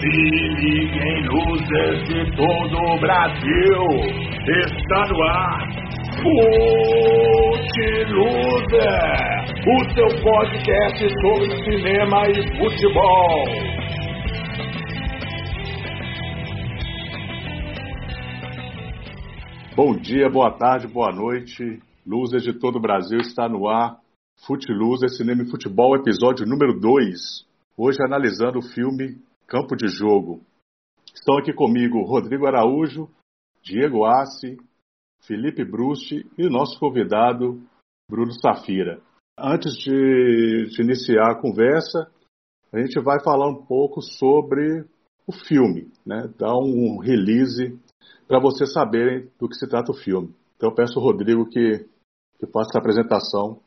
Se liguem luzes de todo o Brasil, está no ar. Fute o seu podcast sobre cinema e futebol. Bom dia, boa tarde, boa noite. Luzes de todo o Brasil está no ar. Luzes, Cinema e Futebol, episódio número 2. Hoje analisando o filme campo de jogo. Estão aqui comigo Rodrigo Araújo, Diego Assi, Felipe Brusti e nosso convidado Bruno Safira. Antes de, de, iniciar a conversa, a gente vai falar um pouco sobre o filme, né? dar um release para vocês saberem do que se trata o filme. Então eu peço ao Rodrigo que, que faça a apresentação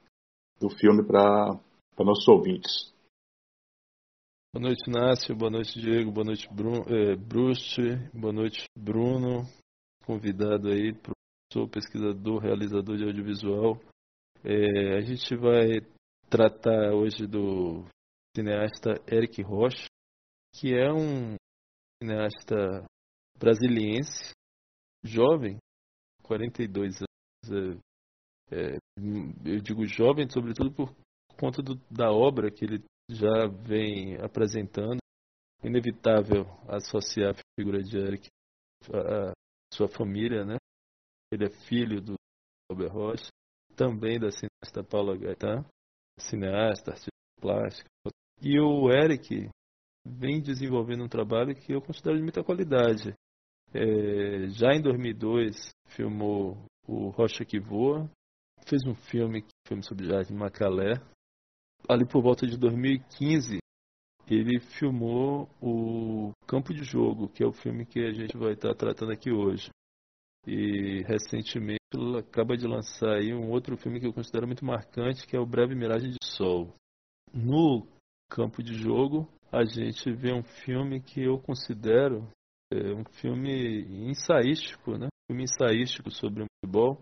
do filme para nossos ouvintes. Boa noite, Nácio. Boa noite, Diego. Boa noite, Bruno, é, Bruce. Boa noite, Bruno. Convidado aí, professor, pesquisador, realizador de audiovisual. É, a gente vai tratar hoje do cineasta Eric Rocha, que é um cineasta brasiliense, jovem, 42 anos. É, é, eu digo jovem, sobretudo por conta do, da obra que ele já vem apresentando. Inevitável associar a figura de Eric à sua família, né? Ele é filho do Robert Rocha, também da cineasta Paula Gaetan, cineasta, artista plástico. E o Eric vem desenvolvendo um trabalho que eu considero de muita qualidade. É, já em 2002 filmou o Rocha que Voa, fez um filme, filme sobre Jardim Macalé, ali por volta de 2015, ele filmou o Campo de Jogo, que é o filme que a gente vai estar tratando aqui hoje. E recentemente ele acaba de lançar aí um outro filme que eu considero muito marcante, que é o Breve Miragem de Sol. No Campo de Jogo, a gente vê um filme que eu considero é, um filme ensaístico, né? Um filme ensaístico sobre o futebol,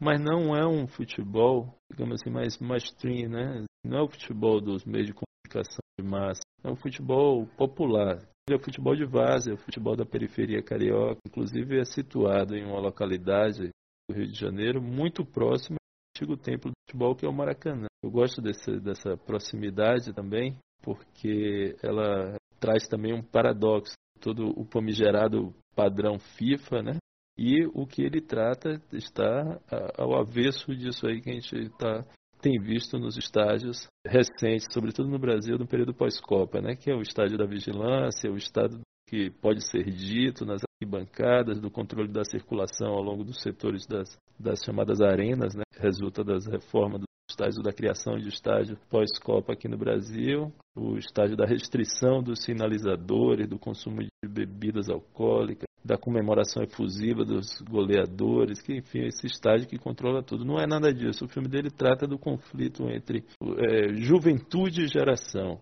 mas não é um futebol, digamos assim, mais mainstream, né? Não é o futebol dos meios de comunicação de massa, é um futebol popular. É o futebol de várzea, é o futebol da periferia carioca, inclusive é situado em uma localidade do Rio de Janeiro muito próxima ao antigo templo do futebol que é o Maracanã. Eu gosto desse, dessa proximidade também, porque ela traz também um paradoxo. Todo o famigerado padrão FIFA, né? E o que ele trata está ao avesso disso aí que a gente tá, tem visto nos estágios recentes, sobretudo no Brasil, no período pós-Copa, né? que é o estádio da vigilância, o estado que pode ser dito nas arquibancadas, do controle da circulação ao longo dos setores das, das chamadas arenas, né? resulta das reformas estágio da criação de estádio pós-Copa aqui no Brasil, o estágio da restrição dos sinalizadores, do consumo de bebidas alcoólicas, da comemoração efusiva dos goleadores, que enfim, esse estádio que controla tudo. Não é nada disso. O filme dele trata do conflito entre é, juventude e geração,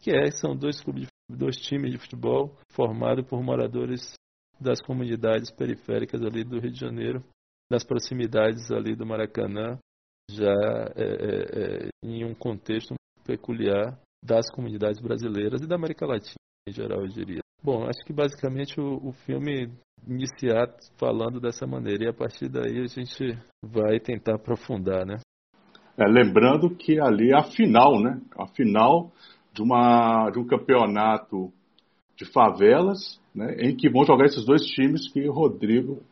que é, são dois, clubes de, dois times de futebol formados por moradores das comunidades periféricas ali do Rio de Janeiro, das proximidades ali do Maracanã, já é, é, é em um contexto peculiar das comunidades brasileiras e da América Latina em geral, eu diria. Bom, acho que basicamente o, o filme iniciar falando dessa maneira e a partir daí a gente vai tentar aprofundar, né? É, lembrando que ali é a final, né? A final de, uma, de um campeonato de favelas, né? Em que vão jogar esses dois times que o Rodrigo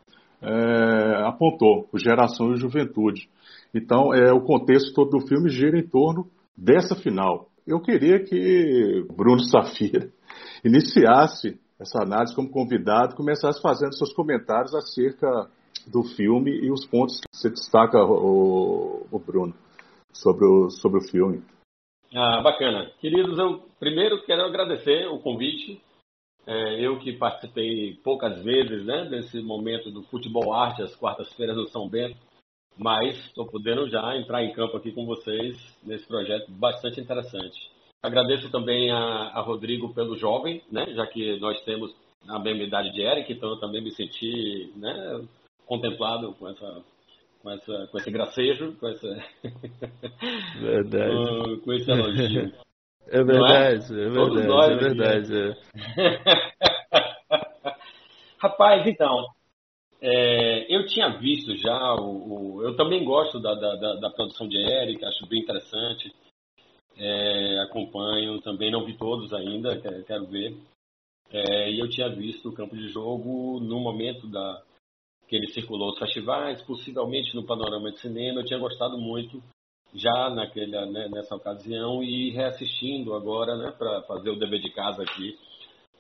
é, apontou, o Geração e Juventude. Então, é, o contexto todo do filme gira em torno dessa final. Eu queria que Bruno Safira iniciasse essa análise como convidado, começasse fazendo seus comentários acerca do filme e os pontos que você destaca, o, o Bruno, sobre o, sobre o filme. Ah, bacana. Queridos, eu primeiro quero agradecer o convite. É, eu que participei poucas vezes né, desse momento do futebol arte, às quartas-feiras do São Bento, mas estou podendo já entrar em campo aqui com vocês nesse projeto bastante interessante. Agradeço também a, a, Rodrigo pelo jovem, né? Já que nós temos a mesma idade de Eric, então eu também me senti né, contemplado com essa com, essa, com esse gracejo, com, essa... Verdade. com, com esse elogio. É verdade, é? é? verdade, nós, é verdade. É. Rapaz, então, é, eu tinha visto já, o, o eu também gosto da, da, da, produção de Eric, acho bem interessante. É, acompanho, também não vi todos ainda, quero, quero ver. É, e eu tinha visto o campo de jogo no momento da, que ele circulou os festivais, possivelmente no panorama de cinema. Eu tinha gostado muito já naquele, né, nessa ocasião e reassistindo agora, né, para fazer o dever de casa aqui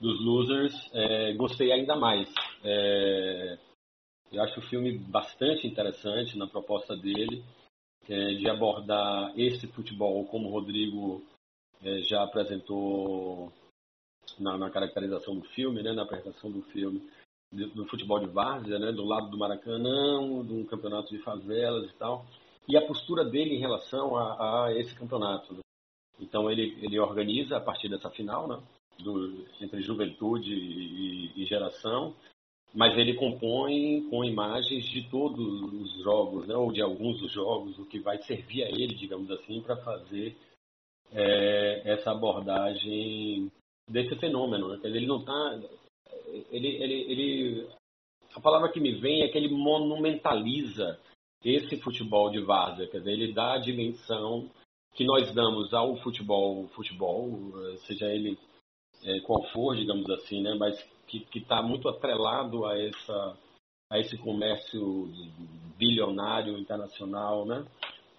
dos Losers, é, gostei ainda mais. É, eu acho o filme bastante interessante na proposta dele, é, de abordar esse futebol como o Rodrigo é, já apresentou na, na, caracterização do filme, né, na apresentação do filme, do futebol de várzea, né, do lado do Maracanã, de um campeonato de favelas e tal, e a postura dele em relação a, a esse campeonato. Né? Então ele, ele organiza a partir dessa final, né, do, entre juventude e, e, geração, mas ele compõe com imagens de todos os jogos, né, ou de alguns dos jogos, o que vai servir a ele, digamos assim, para fazer é, essa abordagem desse fenômeno. Né? Ele não está ele, ele, ele, a palavra que me vem é que ele monumentaliza esse futebol de várzea, quer dizer, ele dá a dimensão que nós damos ao futebol, futebol, seja ele é, qual for, digamos assim, né, mas que está muito atrelado a essa a esse comércio bilionário internacional, né,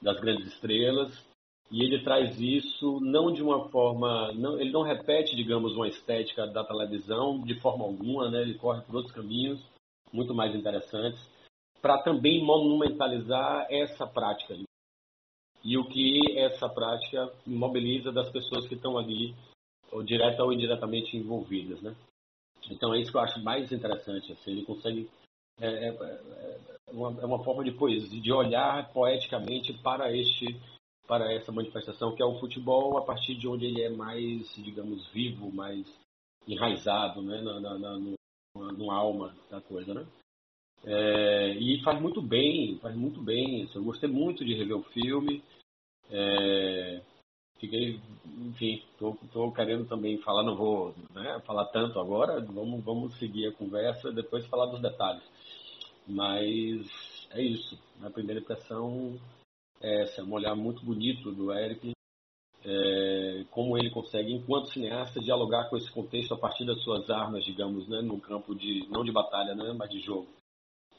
das grandes estrelas e ele traz isso não de uma forma, não, ele não repete, digamos, uma estética da televisão de forma alguma, né? Ele corre por outros caminhos muito mais interessantes para também monumentalizar essa prática e o que essa prática mobiliza das pessoas que estão ali, ou direta ou indiretamente envolvidas, né? Então é isso que eu acho mais interessante. Assim, ele consegue é, é, é, uma, é uma forma de poesia, de olhar poeticamente para este para essa manifestação que é o futebol a partir de onde ele é mais, digamos, vivo, mais enraizado, né, na, na, na no, no, alma da coisa, né? É, e faz muito bem, faz muito bem isso. Eu gostei muito de rever o filme. É, fiquei, enfim, tô, querendo também falar, não vou né, falar tanto agora, vamos, vamos seguir a conversa, depois falar dos detalhes. Mas é isso. Na primeira impressão, é, esse é um olhar muito bonito do Eric, é, como ele consegue, enquanto cineasta, dialogar com esse contexto a partir das suas armas, digamos, né, no campo de, não de batalha, né, mas de jogo.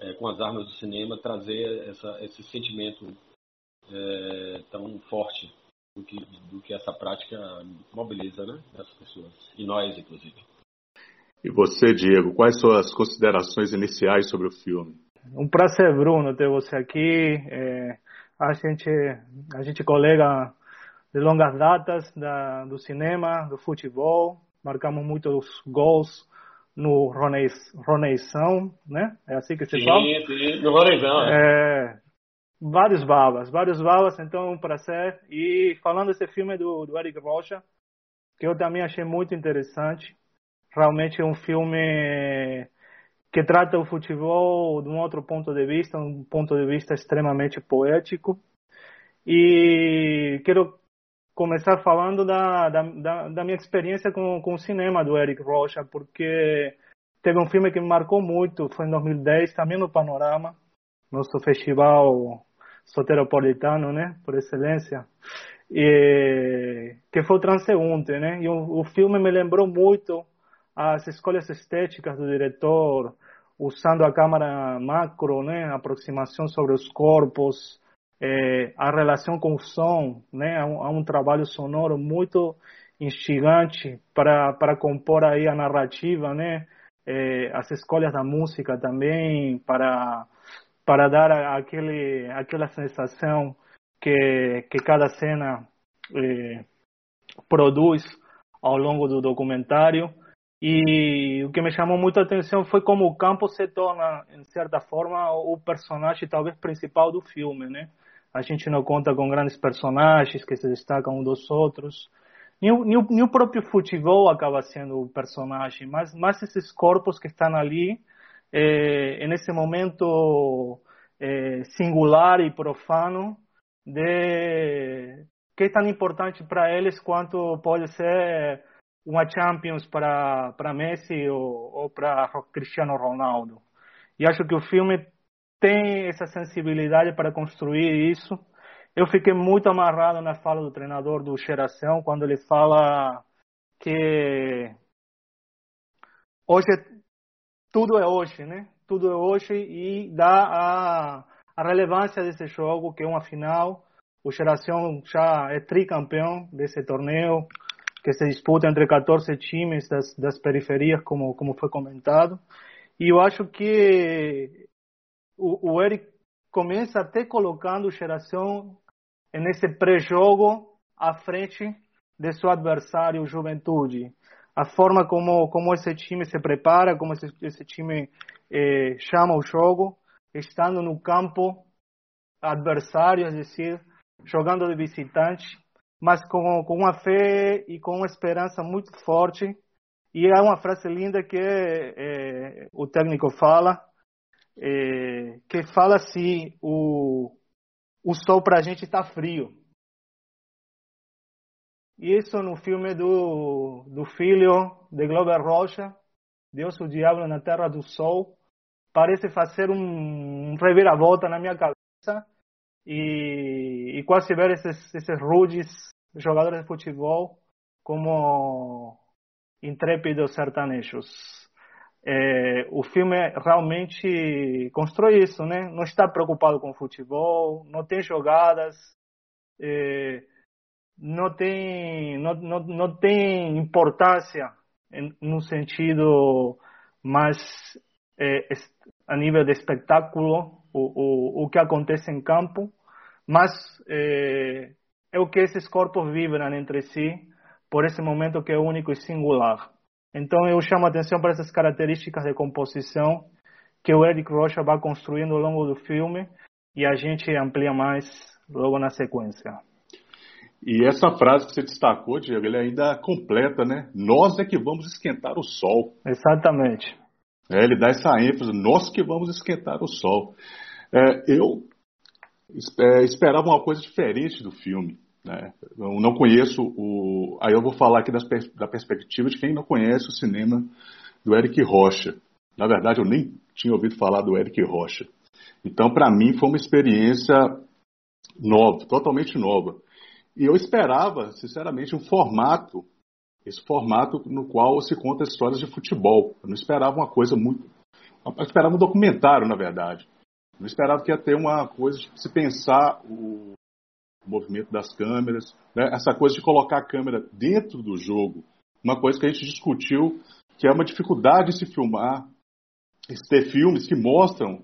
É, com as armas do cinema, trazer essa, esse sentimento é, tão forte do que, do que essa prática mobiliza né, as pessoas, e nós, inclusive. E você, Diego, quais são as considerações iniciais sobre o filme? Um prazer, Bruno, ter você aqui. É, a gente, a gente colega de longas datas da, do cinema, do futebol, marcamos muitos gols no Roneizão, né? É assim que se sim, fala? Sim, no Roneizão. É. vários babas, vários babas, então é um prazer. E falando desse filme do, do Eric Rocha, que eu também achei muito interessante, realmente é um filme que trata o futebol de um outro ponto de vista, um ponto de vista extremamente poético. E quero começar falando da, da, da minha experiência com, com o cinema do Eric Rocha, porque teve um filme que me marcou muito, foi em 2010, também no Panorama, nosso festival soteropolitano, né, por excelência, e, que foi o Transeunte, né, e o, o filme me lembrou muito as escolhas estéticas do diretor, usando a câmera macro, né, aproximação sobre os corpos, é, a relação com o som, né, há um, um trabalho sonoro muito instigante para para compor aí a narrativa, né, é, as escolhas da música também para para dar aquele aquela sensação que que cada cena é, produz ao longo do documentário e o que me chamou muito a atenção foi como o campo se torna, em certa forma, o personagem talvez principal do filme, né? A gente não conta com grandes personagens que se destacam um dos outros. Nem nem nem o próprio futebol acaba sendo o personagem, mas, mas esses corpos que estão ali, é, nesse momento é, singular e profano de que é tão importante para eles quanto pode ser uma Champions para para Messi ou, ou para Cristiano Ronaldo. E acho que o filme tem essa sensibilidade para construir isso. Eu fiquei muito amarrado na fala do treinador do Geração quando ele fala que hoje tudo é hoje, né? Tudo é hoje e dá a, a relevância desse jogo que é uma final o Geração já é tricampeão desse torneio, que se disputa entre 14 times das, das periferias, como, como foi comentado. E eu acho que o, o Eric começa até colocando o Geração nesse pré-jogo à frente de seu adversário, Juventude. A forma como, como esse time se prepara, como esse, esse time eh, chama o jogo, estando no campo adversário, é decir, jogando de visitante, mas com, com uma fé e com uma esperança muito forte. E é uma frase linda que é, o técnico fala, é, que fala assim, o, o sol para a gente está frio. Isso no filme do, do filho de Glover Rocha, Deus o Diabo na Terra do Sol, parece fazer um, um reviravolta na minha cabeça e, e quase ver esses, esses rudes jogadores de futebol como intrépidos sertanejos. É, o filme realmente constrói isso, né? Não está preocupado com futebol, não tem jogadas, é, não tem não, não, não tem importância no sentido mais é, a nível de espetáculo o, o, o que acontece em campo, mas é, é o que esses corpos vibram entre si por esse momento que é único e singular. Então eu chamo a atenção para essas características de composição que o Eric Rocha vai construindo ao longo do filme e a gente amplia mais logo na sequência. E essa frase que você destacou, Diego, ele ainda completa, né? Nós é que vamos esquentar o sol. Exatamente. É, ele dá essa ênfase, nós que vamos esquentar o sol. É, eu é, esperava uma coisa diferente do filme. Né? Eu não conheço o. Aí eu vou falar aqui das, da perspectiva de quem não conhece o cinema do Eric Rocha. Na verdade, eu nem tinha ouvido falar do Eric Rocha. Então, para mim, foi uma experiência nova, totalmente nova. E eu esperava, sinceramente, um formato, esse formato no qual se conta histórias de futebol. Eu não esperava uma coisa muito. Eu esperava um documentário, na verdade. Não esperava que ia ter uma coisa de se pensar o movimento das câmeras, né? essa coisa de colocar a câmera dentro do jogo, uma coisa que a gente discutiu, que é uma dificuldade de se filmar, ter filmes que mostram,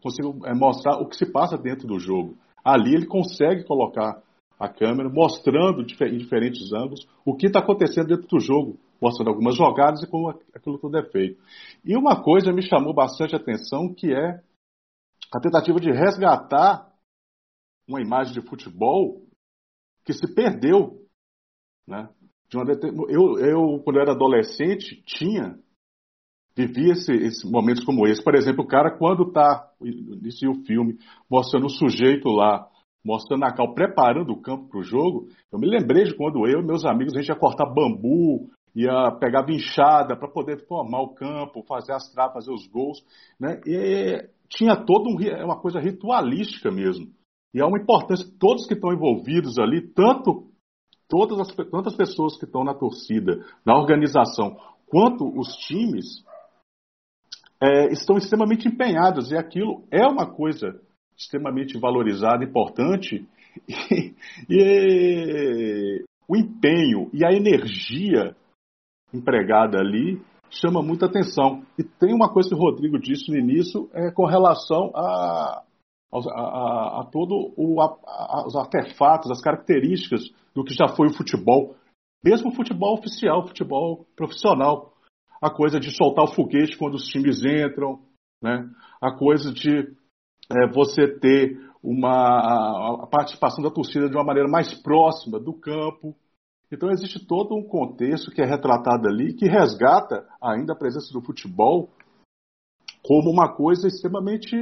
consigo é, mostrar o que se passa dentro do jogo. Ali ele consegue colocar a câmera mostrando em diferentes ângulos o que está acontecendo dentro do jogo, mostrando algumas jogadas e como aquilo tudo é feito. E uma coisa me chamou bastante atenção que é a tentativa de resgatar uma imagem de futebol que se perdeu. Né? Eu, eu, quando eu era adolescente, tinha, vivia esse, esse, momentos como esse. Por exemplo, o cara, quando está, inicia o filme, mostrando o sujeito lá, mostrando a cal, preparando o campo para o jogo, eu me lembrei de quando eu e meus amigos, a gente ia cortar bambu, ia pegar vinchada para poder formar o campo, fazer as trapas, fazer os gols. Né? E tinha todo um, uma coisa ritualística mesmo. E há uma importância, todos que estão envolvidos ali, tanto todas as tantas pessoas que estão na torcida, na organização, quanto os times, é, estão extremamente empenhados. E aquilo é uma coisa extremamente valorizada, importante. E, e o empenho e a energia empregada ali chama muita atenção. E tem uma coisa que o Rodrigo disse no início é com relação a, a, a, a todo o, a, os artefatos, as características do que já foi o futebol, mesmo o futebol oficial, o futebol profissional. A coisa de soltar o foguete quando os times entram, né? a coisa de é, você ter uma a participação da torcida de uma maneira mais próxima do campo. Então existe todo um contexto que é retratado ali, que resgata ainda a presença do futebol como uma coisa extremamente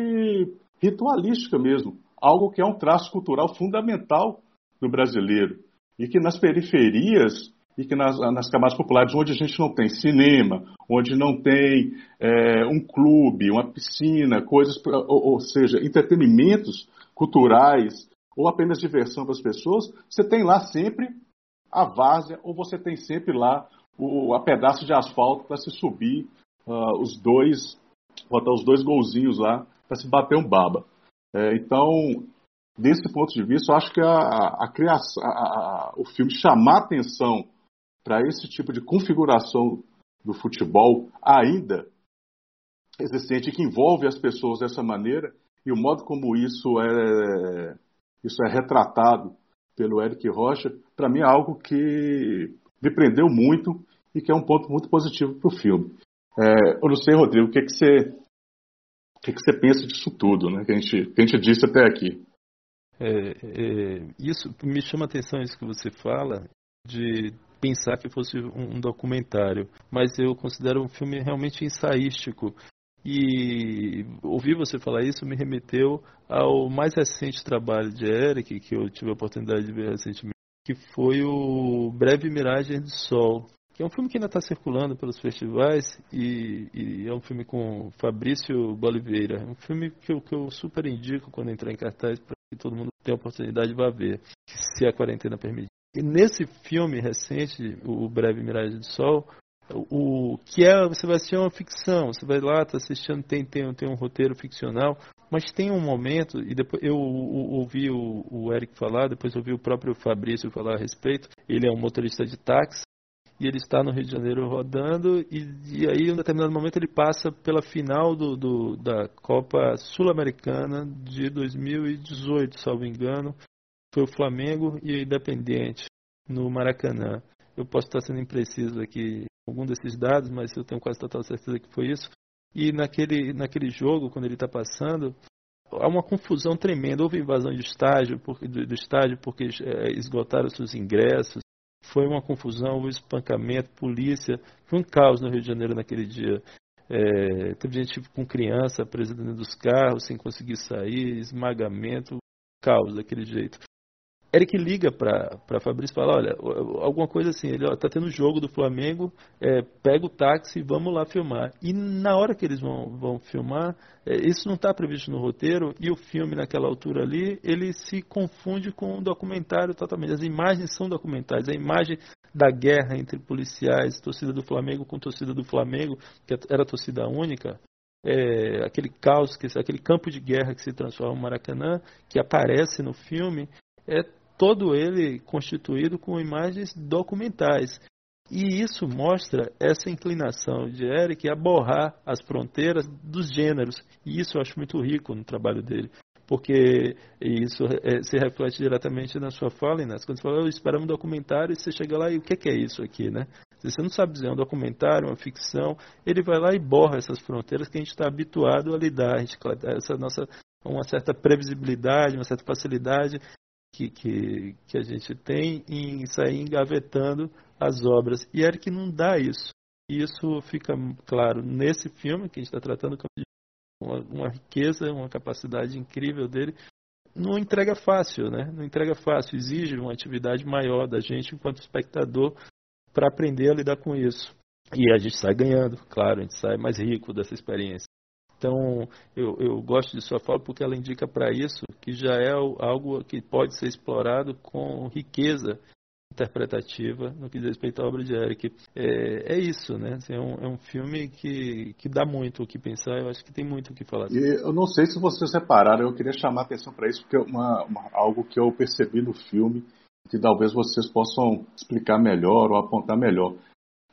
ritualística mesmo, algo que é um traço cultural fundamental do brasileiro. E que nas periferias e que nas, nas camadas populares, onde a gente não tem cinema, onde não tem é, um clube, uma piscina, coisas, ou, ou seja, entretenimentos culturais ou apenas diversão para as pessoas, você tem lá sempre a várzea ou você tem sempre lá o a pedaço de asfalto para se subir uh, os dois, botar os dois golzinhos lá para se bater um baba. É, então, desse ponto de vista, eu acho que a, a a, a, o filme chamar atenção para esse tipo de configuração do futebol ainda existente que envolve as pessoas dessa maneira e o modo como isso é isso é retratado pelo Eric Rocha, para mim é algo que me prendeu muito e que é um ponto muito positivo para o filme. É, eu não sei, Rodrigo, o que, que você o que, que você pensa disso tudo, né? Que a gente, que a gente disse até aqui. É, é, isso me chama a atenção isso que você fala de pensar que fosse um documentário, mas eu considero um filme realmente ensaístico. E ouvir você falar isso me remeteu ao mais recente trabalho de Eric, que eu tive a oportunidade de ver recentemente, que foi o Breve Miragem do Sol, que é um filme que ainda está circulando pelos festivais e, e, é um filme com Fabrício Boliveira. É um filme que eu, que eu super indico quando entrar em cartaz para que todo mundo tenha a oportunidade de ver, se a quarentena permitir. Nesse filme recente, o Breve Miragem do Sol, o que é você vai assistir uma ficção, você vai lá, está assistindo, tem, tem, tem um roteiro ficcional, mas tem um momento, e depois eu, ouvi o, o Eric falar, depois ouvi o próprio Fabrício falar a respeito, ele é um motorista de táxi, e ele está no Rio de Janeiro rodando, e, e aí em um determinado momento ele passa pela final do, do da Copa Sul-Americana de 2018, salvo engano, foi o Flamengo e o Independente no Maracanã. Eu posso estar sendo impreciso aqui algum desses dados, mas eu tenho quase total certeza que foi isso. E naquele, naquele jogo, quando ele está passando, há uma confusão tremenda. Houve invasão de estádio, porque, do, do estádio porque é, esgotaram seus ingressos. Foi uma confusão, houve espancamento, polícia. Foi um caos no Rio de Janeiro naquele dia. É, teve gente com criança presa dentro dos carros, sem conseguir sair, esmagamento, caos daquele jeito. Eric liga para Fabrício e fala, olha, alguma coisa assim, ele está tendo jogo do Flamengo, é, pega o táxi e vamos lá filmar. E na hora que eles vão, vão filmar, é, isso não está previsto no roteiro, e o filme naquela altura ali, ele se confunde com um documentário totalmente. As imagens são documentais, a imagem da guerra entre policiais, torcida do Flamengo com torcida do Flamengo, que era torcida única, é, aquele caos, aquele campo de guerra que se transforma no Maracanã, que aparece no filme, é todo ele constituído com imagens documentais. E isso mostra essa inclinação de Eric a borrar as fronteiras dos gêneros. E isso eu acho muito rico no trabalho dele. Porque isso é, se reflete diretamente na sua fala, Inês. Quando você fala, eu espero um documentário, e você chega lá e o que é isso aqui, né? Você não sabe dizer é um documentário, uma ficção, ele vai lá e borra essas fronteiras que a gente está habituado a lidar. A gente, essa nossa uma certa previsibilidade, uma certa facilidade que, que, que a gente tem em sair engavetando as obras. E Eric não dá isso. E isso fica claro nesse filme que a gente está tratando como uma, uma riqueza, uma capacidade incrível dele. Não entrega fácil, né? Não entrega fácil. Exige uma atividade maior da gente enquanto espectador para aprender a lidar com isso. E a gente sai ganhando, claro, a gente sai mais rico dessa experiência. Então, eu, eu gosto de sua fala porque ela indica para isso que já é algo que pode ser explorado com riqueza interpretativa no que diz respeito à obra de Eric. É, é isso, né? Assim, é, um, é, um, filme que, que dá muito o que pensar, eu acho que tem muito o que falar. Eu não sei se vocês repararam, eu queria chamar a atenção para isso, porque é uma, uma, algo que eu percebi no filme, que talvez vocês possam explicar melhor ou apontar melhor.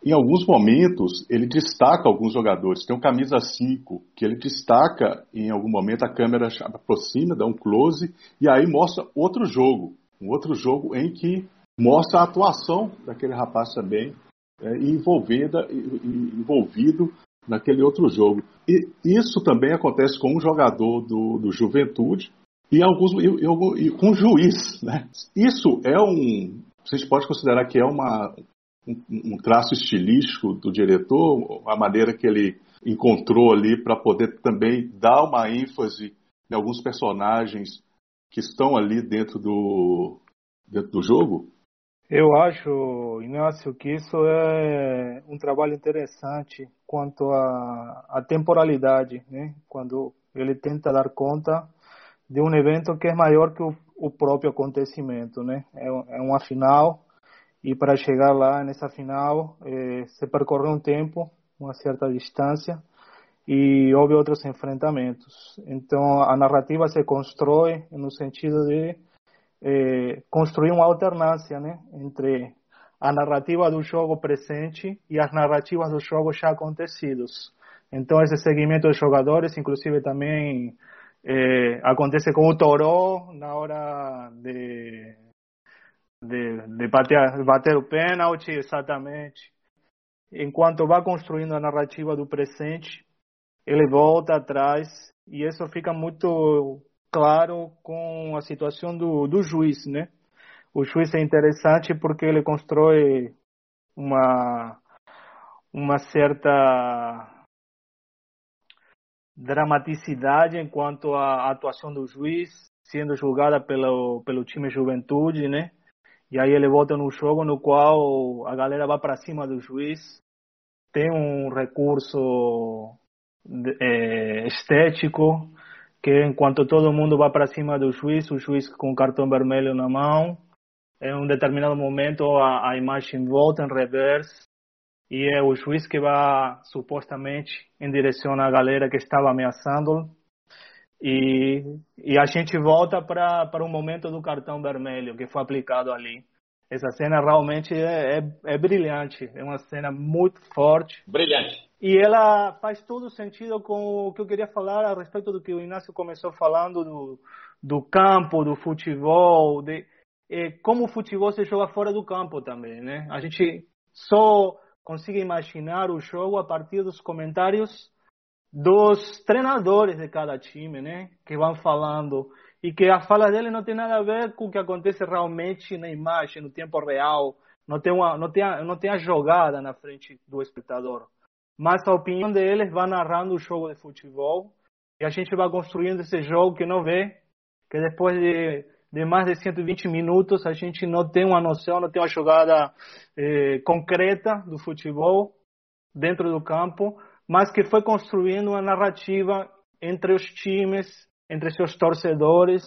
Em alguns momentos, ele destaca alguns jogadores. Tem um camisa 5, que ele destaca em algum momento, a câmera aproxima, dá um close, e aí mostra outro jogo. Um outro jogo em que mostra a atuação daquele rapaz também, é, envolvida, envolvido naquele outro jogo. E isso também acontece com um jogador do, do Juventude e, alguns, e, e, com o juiz. Né? Isso é um. A gente pode considerar que é uma, um, um traço estilístico do diretor, a maneira que ele encontrou ali para poder também dar uma ênfase em alguns personagens que estão ali dentro do, dentro do jogo? Eu acho, Inácio, que isso é um trabalho interessante quanto à, temporalidade, né? Quando ele tenta dar conta de um evento que é maior que o, o próprio acontecimento, né? É, é, uma final e para chegar lá nessa final é, se percorre um tempo, uma certa distância e houve outros enfrentamentos. Então a narrativa se constrói no sentido de eh, construir uma alternância né, entre a narrativa do jogo presente e as narrativas dos jogos já acontecidos. Então esse segmento dos jogadores, inclusive também eh, acontece com o Toró na hora de, de, de bater, bater o pênalti, exatamente. Enquanto vai construindo a narrativa do presente, ele volta atrás e isso fica muito claro com a situação do, do juiz, né? O juiz é interessante porque ele constrói uma uma certa dramaticidade enquanto à atuação do juiz sendo julgada pelo pelo time Juventude, né? E aí ele volta no jogo no qual a galera vai para cima do juiz, tem um recurso é, estético, que enquanto todo mundo vai para cima do juiz, o juiz com cartão vermelho na mão, em um determinado momento a, a imagem volta em reverse e é o juiz que vai supostamente em direção à galera que estava ameaçando e, e a gente volta para o momento do cartão vermelho que foi aplicado ali. Essa cena realmente é, é, é brilhante, é uma cena muito forte. Brilhante. E ela faz todo sentido com o que eu queria falar a respeito do que o Inácio começou falando do, do campo, do futebol, de é, como o futebol se joga fora do campo também, né? A gente só consegue imaginar o jogo a partir dos comentários dos treinadores de cada time, né? Que vão falando. E que a fala dele não tem nada a ver com o que acontece realmente na imagem, no tempo real, não tem uma, não tem a, não tem a jogada na frente do espectador. Mas a opinião deles vai narrando o jogo de futebol. E a gente vai construindo esse jogo que não vê, que depois de, de mais de 120 minutos a gente não tem uma noção, não tem uma jogada eh, concreta do futebol dentro do campo, mas que foi construindo uma narrativa entre os times, entre seus torcedores,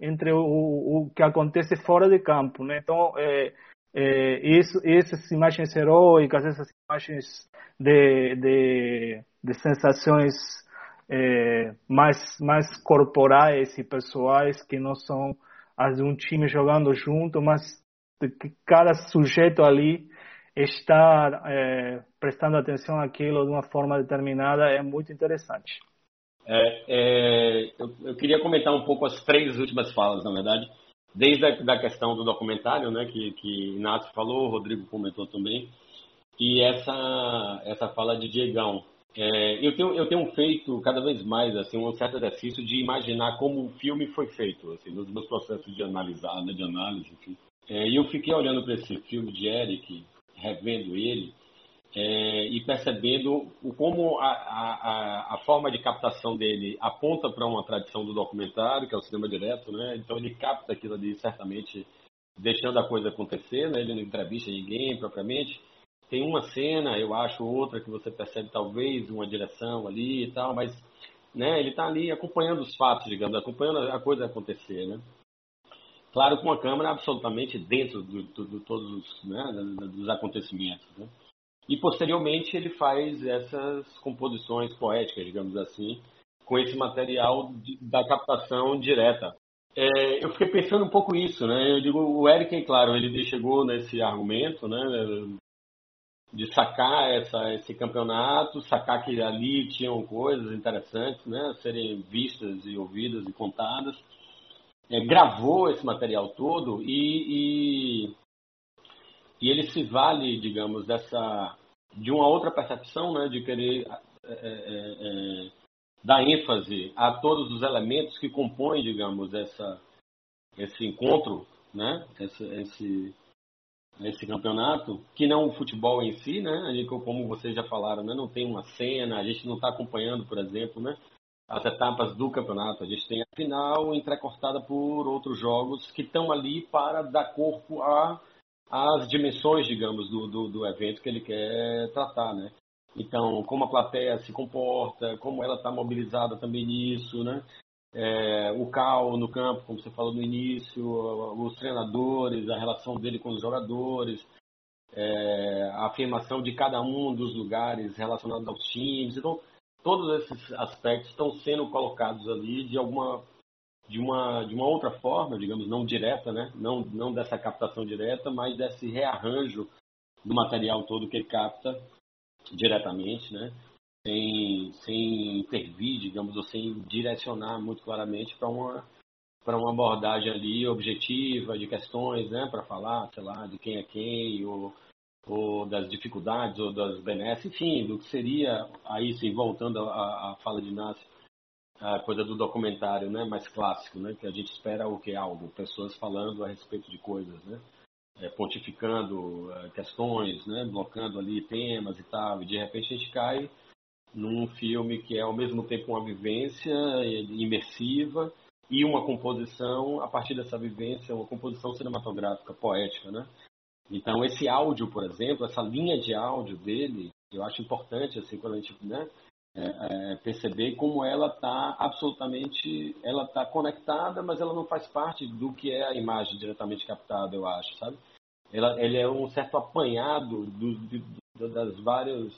entre o, o que acontece fora de campo, né? Então, é, é, isso, essas imagens heróicas, essas imagens de, de, de sensações é, mais, mais corporais e pessoais que não são as de um time jogando junto, mas que cada sujeito ali está é, prestando atenção àquilo de uma forma determinada é muito interessante. É, é, eu, eu, queria comentar um pouco as três últimas falas, na verdade desde a da questão do documentário, né, que, que Inácio falou, o Rodrigo comentou também, e essa, essa fala de Diegão. É, eu, tenho, eu tenho feito cada vez mais assim, um certo exercício de imaginar como o filme foi feito, assim, nos meus processos de analisar, né, de análise, enfim. É, e eu fiquei olhando para esse filme de Eric, revendo ele, é, e percebendo o, como a, a, a, forma de captação dele aponta para uma tradição do documentário, que é o cinema direto, né? Então ele capta aquilo ali certamente deixando a coisa acontecer, né? Ele não entrevista ninguém propriamente. Tem uma cena, eu acho, outra que você percebe talvez uma direção ali e tal, mas né, ele está ali acompanhando os fatos, digamos, acompanhando a coisa acontecer, né? Claro, com a câmera absolutamente dentro de, de, de todos os, né, dos acontecimentos, né? E posteriormente ele faz essas composições poéticas, digamos assim, com esse material de, da captação direta. É, eu fiquei pensando um pouco isso, né? Eu digo, o Eric, é claro, ele chegou nesse argumento, né? De sacar essa, esse campeonato, sacar que ali tinham coisas interessantes, né? A serem vistas e ouvidas e contadas. É, gravou esse material todo e, e, e ele se vale, digamos, dessa de uma outra percepção, né, de querer é, é, é, dar ênfase a todos os elementos que compõem, digamos, essa, esse encontro, né, esse, esse, esse campeonato, que não o futebol em si, né, como vocês já falaram, né, não tem uma cena, a gente não está acompanhando, por exemplo, né, as etapas do campeonato. A gente tem a final entrecortada por outros jogos que estão ali para dar corpo a às dimensões, digamos, do, do, do, evento que ele quer tratar, né? Então, como a plateia se comporta, como ela está mobilizada também nisso, né? É, o cal no campo, como você falou no início, os treinadores, a relação dele com os jogadores, é, a afirmação de cada um dos lugares relacionados aos times. Então, todos esses aspectos estão sendo colocados ali de alguma de uma de uma outra forma, digamos, não direta, né? Não não dessa captação direta, mas desse rearranjo do material todo que ele capta diretamente, né? Sem sem intervir, digamos, ou sem direcionar muito claramente para uma para uma abordagem ali objetiva de questões, né, para falar, sei lá, de quem é quem, ou, ou das dificuldades, ou das benesses, enfim, do que seria, aí sim, voltando à, à fala de Inácio, a coisa do documentário, né, mais clássico, né, que a gente espera o que algo, pessoas falando a respeito de coisas, né, é, pontificando é, questões, né, blocando ali temas e tal, e de repente a gente cai num filme que é ao mesmo tempo uma vivência imersiva e uma composição a partir dessa vivência, uma composição cinematográfica poética, né? Então esse áudio, por exemplo, essa linha de áudio dele, eu acho importante assim quando a gente, né, é, é, perceber como ela está absolutamente, ela está conectada, mas ela não faz parte do que é a imagem diretamente captada, eu acho, sabe? Ela, ele é um certo apanhado do, do, das várias,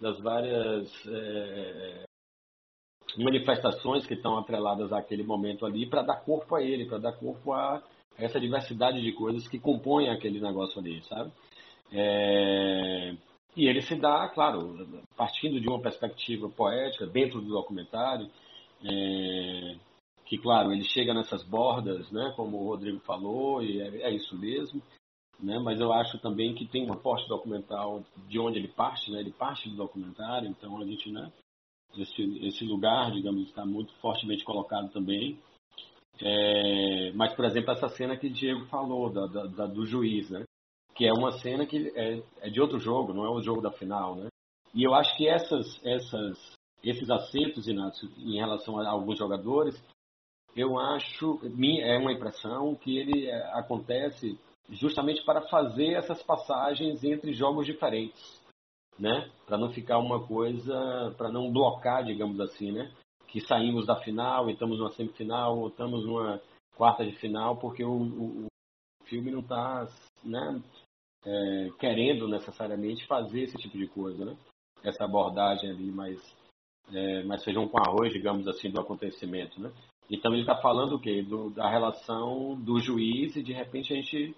das várias é, manifestações que estão atreladas àquele momento ali para dar corpo a ele, para dar corpo a essa diversidade de coisas que compõem aquele negócio ali, sabe? É... E ele se dá, claro, partindo de uma perspectiva poética dentro do documentário, é... que, claro, ele chega nessas bordas, né, como o Rodrigo falou, e é, é isso mesmo, né, mas eu acho também que tem um forte documental de onde ele parte, né, ele parte do documentário, então a gente, né, esse, esse lugar, digamos, está muito fortemente colocado também. É, mas, por exemplo, essa cena que o Diego falou, da, da, da, do juiz, né? Que é uma cena que é, é, de outro jogo, não é o jogo da final, né? E eu acho que essas, essas, esses acertos, Inácio, em relação a alguns jogadores, eu acho, é uma impressão que ele é, acontece justamente para fazer essas passagens entre jogos diferentes né? Para não ficar uma coisa, para não blocar, digamos assim, né? Que saímos da final estamos numa semifinal ou estamos numa quarta de final, porque o, o, o filme não está, né? É, querendo necessariamente fazer esse tipo de coisa, né? Essa abordagem ali mais, é, mais feijão com arroz, digamos assim, do acontecimento, né? Então ele está falando o quê? Do, da relação do juiz e de repente a gente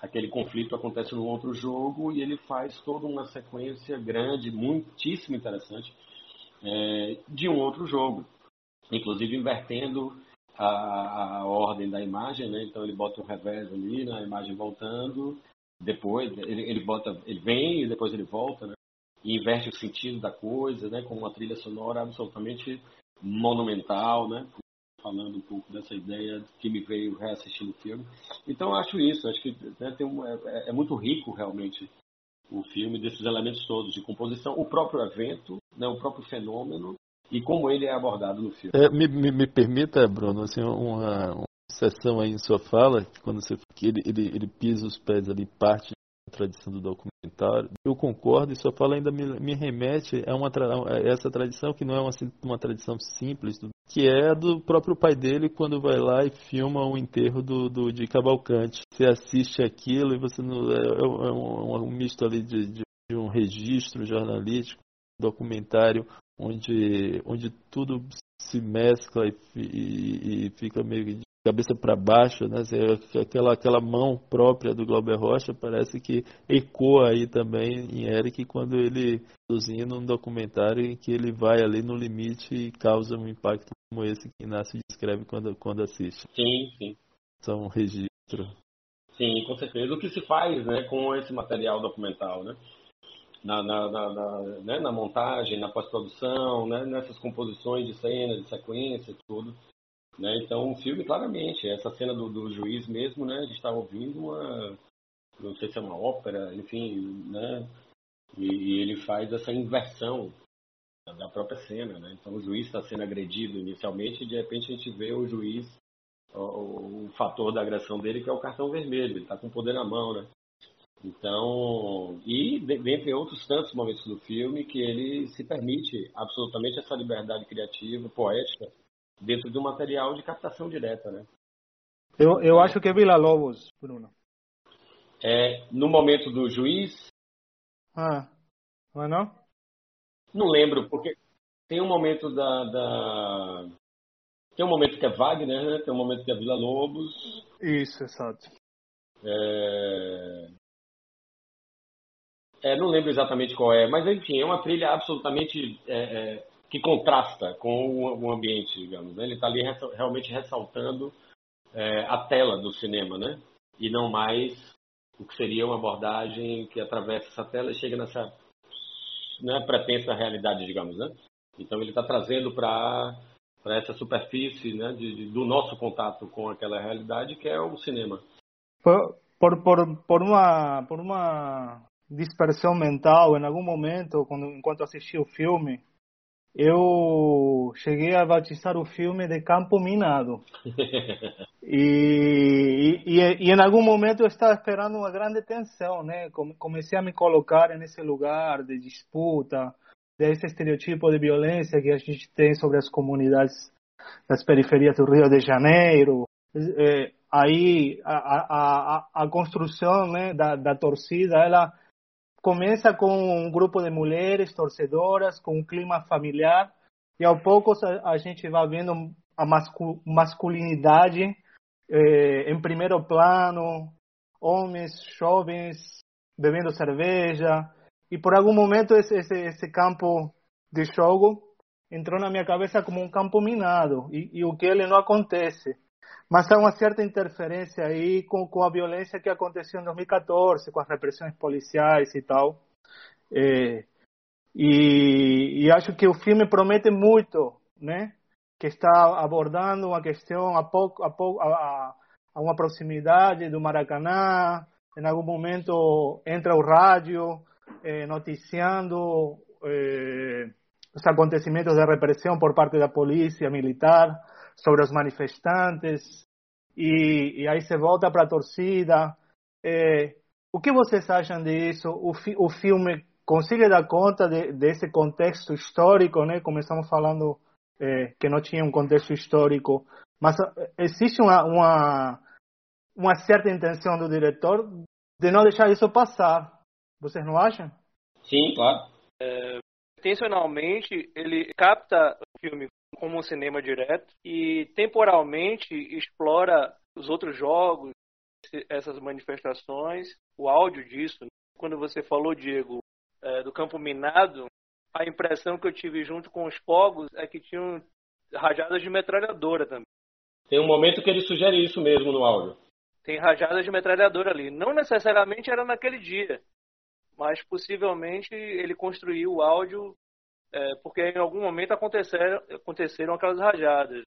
aquele conflito acontece no outro jogo e ele faz toda uma sequência grande, muitíssimo interessante, é, de um outro jogo, inclusive invertendo a, a, ordem da imagem, né? Então ele bota um revés ali, na imagem voltando, depois ele, ele bota, ele vem e depois ele volta, né? E inverte o sentido da coisa, né? Com uma trilha sonora absolutamente monumental, né? falando um pouco dessa ideia que me veio reassistindo o filme. Então, acho isso. Acho que né, um, é, é, muito rico, realmente, o filme, desses elementos todos, de composição, o próprio evento, né, o próprio fenômeno e como ele é abordado no filme. É, me, me, me, permita, Bruno, assim, uma, uma sessão aí em sua fala, que quando você que ele, ele, ele pisa os pés ali, parte tradição do documentário. Eu concordo e sua fala ainda me, me remete a, uma, a essa tradição que não é uma, uma tradição simples, que é do próprio pai dele quando vai lá e filma o enterro do, do de Cavalcante. Você assiste aquilo e você não, é, é, um, é um, misto ali de, de, de um registro jornalístico, documentário onde, onde tudo se mescla e, e, e fica meio cabeça para baixo, né? Aquela, aquela mão própria do Glauber Rocha parece que ecoa aí também em Eric quando ele produzindo um documentário em que ele vai ali no limite e causa um impacto como esse que Inácio descreve quando, quando assiste. Sim, sim. São um registro. Sim, com certeza. O que se faz né, com esse material documental, né? Na, na, na, na, né, na montagem, na pós-produção, né, nessas composições de cenas, de sequência, tudo né? Então, o filme, claramente, essa cena do, do juiz mesmo, né? A gente está ouvindo uma, não sei se é uma ópera, enfim, né? E, e ele faz essa inversão da própria cena, né? Então o juiz está sendo agredido inicialmente e de repente a gente vê o juiz, o, o fator da agressão dele que é o cartão vermelho, ele está com o poder na mão, né? Então, e dentre outros tantos momentos do filme que ele se permite absolutamente essa liberdade criativa, poética, dentro do material de captação direta, né? Eu, eu acho que é Vila Lobos, Bruno. É, no momento do juiz. Ah, não é não? Não lembro, porque tem um momento da, da... Tem um momento que é Wagner, né? Tem um momento que é Vila Lobos. Isso, exato. É... é... não lembro exatamente qual é, mas enfim, é uma trilha absolutamente é, é, que contrasta com o, o ambiente, digamos. Né? Ele está ali realmente ressaltando é, a tela do cinema, né? E não mais o que seria uma abordagem que atravessa essa tela e chega nessa né, pretensa realidade, digamos, né? Então ele está trazendo para para essa superfície né, de, de, do nosso contato com aquela realidade que é o cinema. Por, por, por, uma, por uma dispersão mental, em algum momento, quando, enquanto assisti o filme, eu cheguei a batizar o filme de Campo Minado. e, e, e, em algum momento eu estava esperando uma grande tensão, né? Comecei a me colocar nesse lugar de disputa, desse estereotipo de violência que a gente tem sobre as comunidades das periferias do Rio de Janeiro. É, aí a, a, a, a construção né, da, da torcida, ela começa com um grupo de mulheres torcedoras, com um clima familiar, e ao pouco a, a gente vai vendo a mascu masculinidade eh, em primeiro plano, homens jovens bebendo cerveja, e por algum momento esse, esse, esse campo de jogo entrou na minha cabeça como um campo minado, e, e o que ele não acontece. Mas há uma certa interferência aí com, com a violência que aconteceu em 2014, com as repressões policiais e tal. É, e, e, acho que o filme promete muito, né? Que está abordando uma questão a, pouco, a, pouco, a, a uma proximidade do Maracanã. Em algum momento entra o rádio eh, noticiando eh, os acontecimentos de repressão por parte da polícia militar sobre os manifestantes, e, e aí você volta para a torcida. É, o que vocês acham disso? O, fi, o filme consegue dar conta de, desse contexto histórico, né? Começamos falando é, que não tinha um contexto histórico, mas é, existe uma, uma, uma certa intenção do diretor de não deixar isso passar. Vocês não acham? Sim, claro. É, intencionalmente, ele capta o filme como um cinema direto e temporalmente explora os outros jogos, essas manifestações, o áudio disso. Quando você falou, Diego, é, do campo minado, a impressão que eu tive junto com os fogos é que tinham rajadas de metralhadora também. Tem um momento que ele sugere isso mesmo no áudio. Tem rajadas de metralhadora ali. Não necessariamente era naquele dia, mas possivelmente ele construiu o áudio é, porque em algum momento aconteceram, aconteceram aquelas rajadas.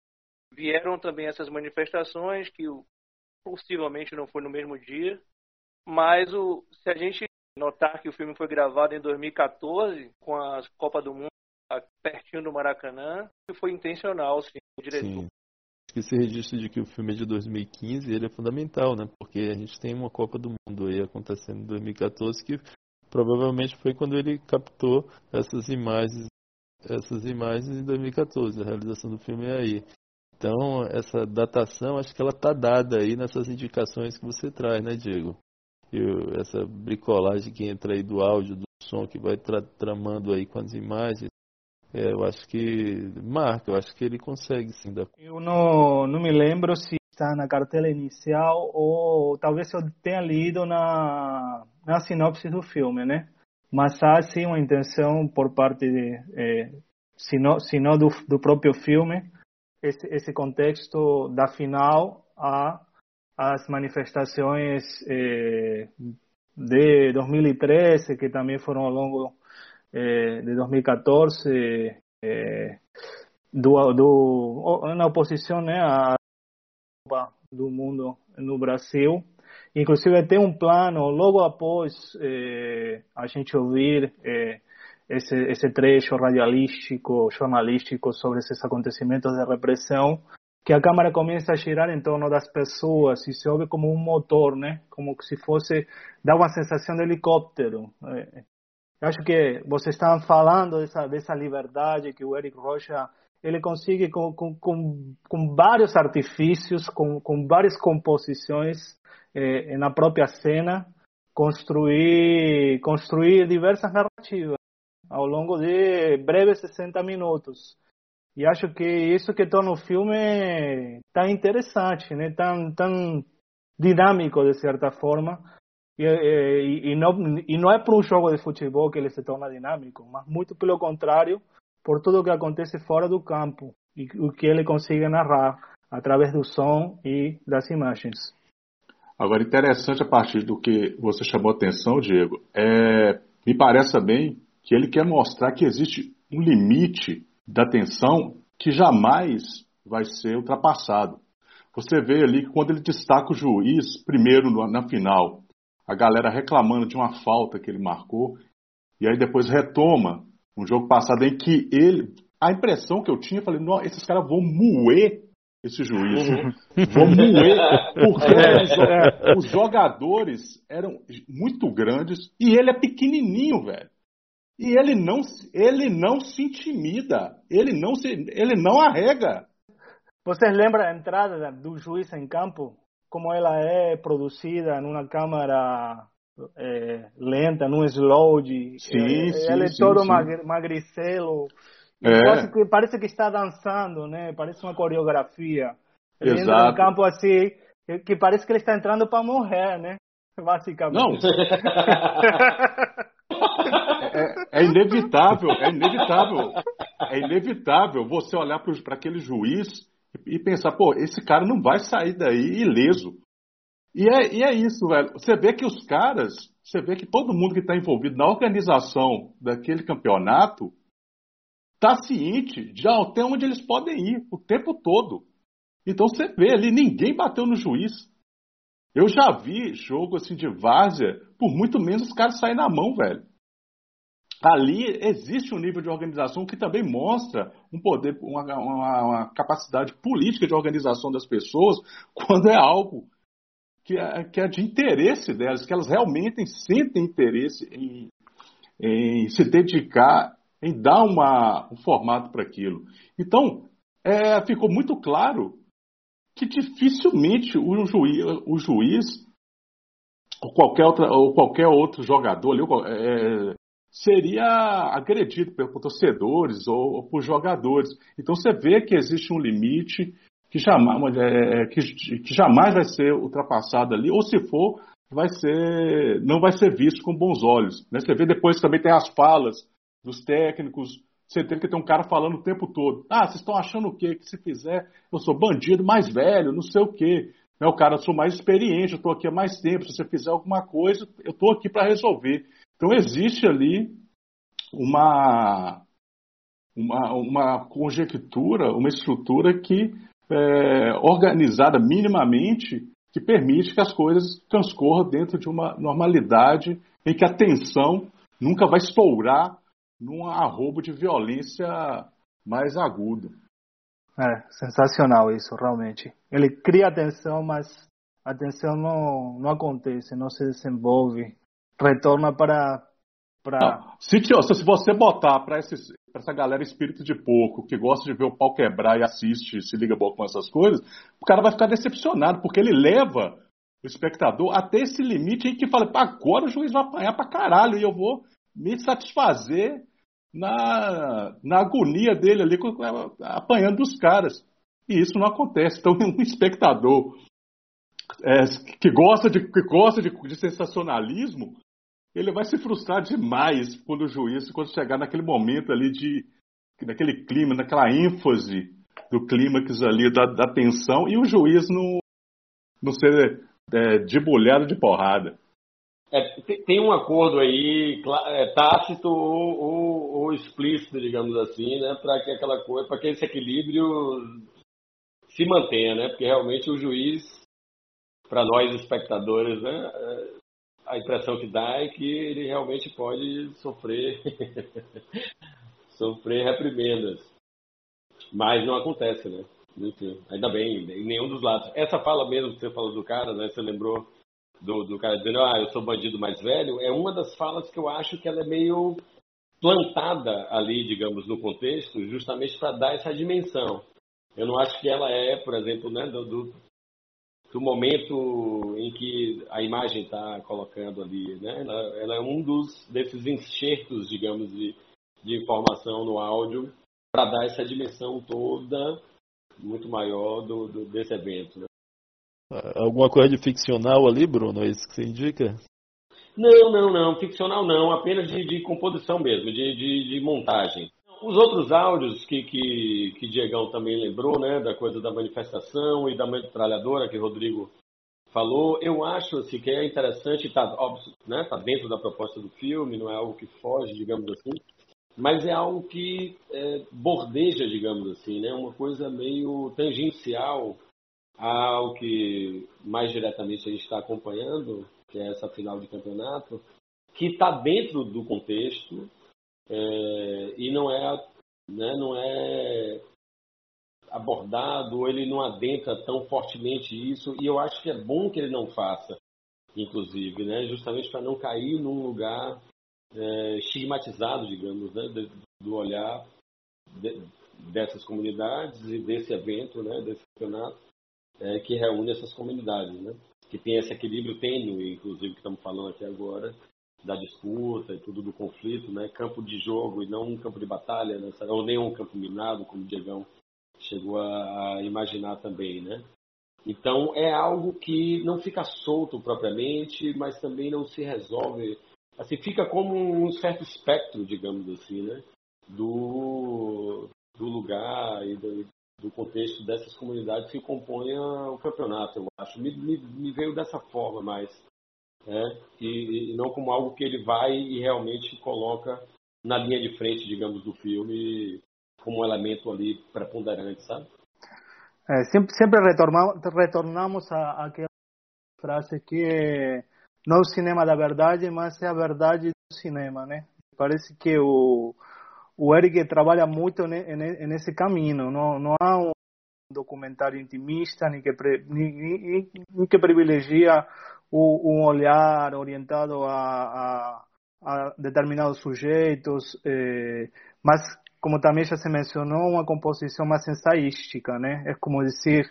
Vieram também essas manifestações, que possivelmente não foi no mesmo dia, mas o, se a gente notar que o filme foi gravado em 2014, com a Copa do Mundo pertinho do Maracanã, foi intencional, sim, o diretor. Sim. Esse registro de que o filme é de 2015 ele é fundamental, né? Porque a gente tem uma Copa do Mundo aí acontecendo em 2014 que provavelmente foi quando ele captou essas imagens essas imagens em 2014. A realização do filme é aí. Então, essa datação, acho que ela está dada aí nessas indicações que você traz, né, Diego? Essa bricolagem que entra aí do áudio, do som, que vai tra tramando aí com as imagens, é, eu acho que marca, eu acho que ele consegue sim. Dar... Eu não, não me lembro se está na cartela inicial ou talvez eu tenha lido na, na sinopse do filme, né? Mas há sim uma intenção por parte, de, eh, se não, do, do próprio filme, esse, esse contexto da final a as manifestações eh, de 2013, que também foram ao longo eh, de 2014, eh, do, do, na oposição né, à do mundo no Brasil, Inclusive tem um plano, logo após eh, a gente ouvir eh, esse, esse trecho radialístico, jornalístico sobre esses acontecimentos de repressão, que a câmera começa a girar em torno das pessoas e se ouve como um motor, né? Como se fosse dá uma sensação de helicóptero. Eu acho que vocês estavam falando dessa dessa liberdade que o Eric Rocha ele consegue com, com, com, com vários artifícios, com, com várias composições eh, na própria cena, construir construir diversas narrativas ao longo de breves 60 minutos. E acho que isso que torna o filme tão interessante, né? tão, tão dinâmico, de certa forma. E, e, e, não, e não é por um jogo de futebol que ele se torna dinâmico, mas muito pelo contrário, por tudo o que acontece fora do campo e o que ele consegue narrar através do som e das imagens. Agora, interessante a partir do que você chamou a atenção, Diego, é, me parece também que ele quer mostrar que existe um limite da tensão que jamais vai ser ultrapassado. Você vê ali que quando ele destaca o juiz, primeiro na final, a galera reclamando de uma falta que ele marcou, e aí depois retoma um jogo passado em que ele. A impressão que eu tinha, eu falei, esses caras vão moer esse juiz. Uhum. Vão moer, porque é. os jogadores eram muito grandes e ele é pequenininho, velho. E ele não, ele não se intimida, ele não, se, ele não arrega. Vocês lembram a entrada do juiz em campo? Como ela é produzida numa câmera é, lenta, num slow de. Sim, é, sim, Ele é sim, todo sim. magricelo. É. Que, parece que está dançando, né? Parece uma coreografia. Ele Exato. entra no campo assim, que, que parece que ele está entrando para morrer, né? Basicamente. Não. é, é, inevitável, é inevitável, é inevitável você olhar para aquele juiz e, e, pensar, pô, esse cara não vai sair daí ileso. E é, e é isso, velho. Você vê que os caras, você vê que todo mundo que está envolvido na organização daquele campeonato está ciente de até onde eles podem ir o tempo todo. Então você vê ali, ninguém bateu no juiz. Eu já vi jogo assim de várzea, por muito menos os caras saem na mão, velho. Ali existe um nível de organização que também mostra um poder, uma, uma, uma capacidade política de organização das pessoas quando é algo que é, que é, de interesse delas, que elas realmente sentem interesse em, em se dedicar, em dar uma, um formato para aquilo. Então, é, ficou muito claro que dificilmente o juiz, o juiz ou, qualquer outra, ou qualquer outro jogador ali, é, seria agredido por torcedores ou, ou, por jogadores. Então você vê que existe um limite que jamais, é, que, que jamais vai ser ultrapassado ali, ou se for, vai ser, não vai ser visto com bons olhos. Né? Você vê depois também tem as falas dos técnicos, você tem que ter um cara falando o tempo todo. Ah, vocês estão achando o quê? Que se fizer, eu sou bandido mais velho, não sei o quê. Né? O cara, eu sou mais experiente, eu estou aqui há mais tempo. Se você fizer alguma coisa, eu estou aqui para resolver. Então existe ali uma, uma, uma conjectura, uma estrutura que é, organizada minimamente que permite que as coisas transcorram dentro de uma normalidade em que a tensão nunca vai estourar num arrobo de violência mais agudo. É, sensacional isso, realmente. Ele cria tensão, mas a tensão não, não acontece, não se desenvolve. Retorna para. para... Se, se você botar para essa galera espírito de pouco, que gosta de ver o pau quebrar e assiste, se liga bom com essas coisas, o cara vai ficar decepcionado, porque ele leva o espectador até esse limite em que fala, agora o juiz vai apanhar pra caralho e eu vou me satisfazer na, na agonia dele ali, apanhando os caras. E isso não acontece. Então, um espectador é, que gosta, de, que gosta de, de, sensacionalismo, ele vai se frustrar demais quando o juiz, quando chegar naquele momento ali de. naquele clima, naquela ênfase do clímax ali da, da tensão, e o juiz não, não ser é, debulhado de porrada. É, tem um acordo aí é, tácito ou, ou, ou, explícito, digamos assim, né, para que aquela coisa, para que esse equilíbrio se mantenha, né? Porque realmente o juiz, para nós espectadores, né, a impressão que dá é que ele realmente pode sofrer sofrer reprimendas. Mas não acontece, né? Ainda bem, em nenhum dos lados. Essa fala mesmo que você falou do cara, né? Você lembrou do, do cara dizendo, ah, eu sou bandido mais velho, é uma das falas que eu acho que ela é meio plantada ali, digamos, no contexto, justamente para dar essa dimensão. Eu não acho que ela é, por exemplo, né, do, do, do momento em que a imagem está colocando ali, né? Ela, ela, é um dos desses enxertos, digamos, de, de informação no áudio para dar essa dimensão toda muito maior do, do desse evento. Né? Alguma coisa de ficcional ali, Bruno? É isso que você indica? Não, não, não. Ficcional não. Apenas de, de composição mesmo, de, de, de, montagem. Os outros áudios que, que, que Diegão também lembrou, né? Da coisa da manifestação e da metralhadora que Rodrigo falou, eu acho assim, que é interessante, está né, tá dentro da proposta do filme, não é algo que foge, digamos assim, mas é algo que é, bordeja, digamos assim, né, uma coisa meio tangencial ao que mais diretamente a gente está acompanhando, que é essa final de campeonato, que está dentro do contexto é, e não é, né, não é abordado, ele não adentra tão fortemente isso, e eu acho que é bom que ele não faça, inclusive, né, justamente para não cair num lugar é, estigmatizado, digamos, né, do olhar de, dessas comunidades e desse evento, né, desse campeonato, é, que reúne essas comunidades, né? Que tem esse equilíbrio tênue, inclusive, que estamos falando aqui agora, da disputa e tudo do conflito, né? Campo de jogo e não um campo de batalha, né? ou nem um campo minado, como o Diegão chegou a, imaginar também, né? Então é algo que não fica solto propriamente, mas também não se resolve. Assim, fica como um certo espectro, digamos assim, né? Do, do lugar e do, do contexto dessas comunidades que compõem o campeonato, eu acho. Me, me, me veio dessa forma mais. Né? E, e, não como algo que ele vai e realmente coloca na linha de frente, digamos, do filme como um elemento ali preponderante, sabe? É, sempre, sempre retornamos, retornamos a, àquela frase que não é o cinema da verdade, mas é a verdade do cinema, né? Parece que o o Eric trabalha muito nesse caminho. Não, não há um documentário intimista nem que, nem, nem que privilegia um olhar orientado a, a, a determinados sujeitos, eh, mas como também já se mencionou, uma composição mais ensaística, né? É como dizer,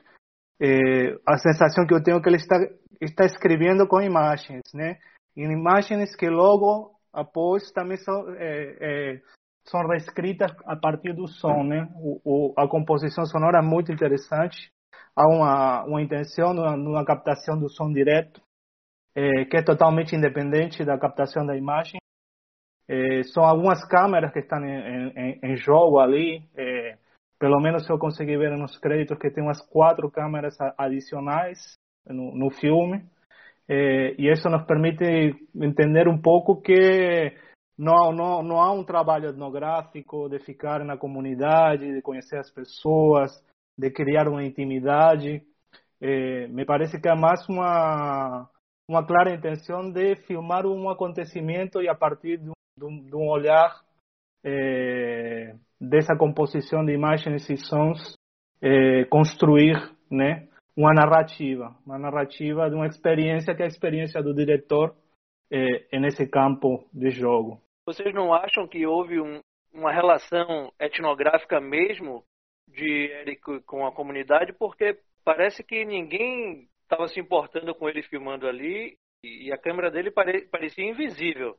eh, a sensação que eu tenho é que ele está, está escrevendo com imagens, né? E imagens que logo após também são, é, são reescritas a partir do som, né? O, o, a composição sonora é muito interessante. Há uma, uma intenção numa, captação do som direto, é, que é totalmente independente da captação da imagem. É, são algumas câmeras que estão em, em, em jogo ali. É, pelo menos eu consegui ver nos créditos que tem umas quatro câmeras adicionais no, no filme. É, e isso nos permite entender um pouco que não, não, não há um trabalho etnográfico de ficar na comunidade, de conhecer as pessoas, de criar uma intimidade. É, me parece que é mais uma, uma clara intenção de filmar um acontecimento e a partir de um, de um olhar é, dessa composição de imagens e sons é, construir né, uma narrativa, uma narrativa de uma experiência que é a experiência do diretor é, nesse campo de jogo. Vocês não acham que houve um, uma relação etnográfica mesmo de Eric com a comunidade? Porque parece que ninguém estava se importando com ele filmando ali e a câmera dele pare, parecia invisível.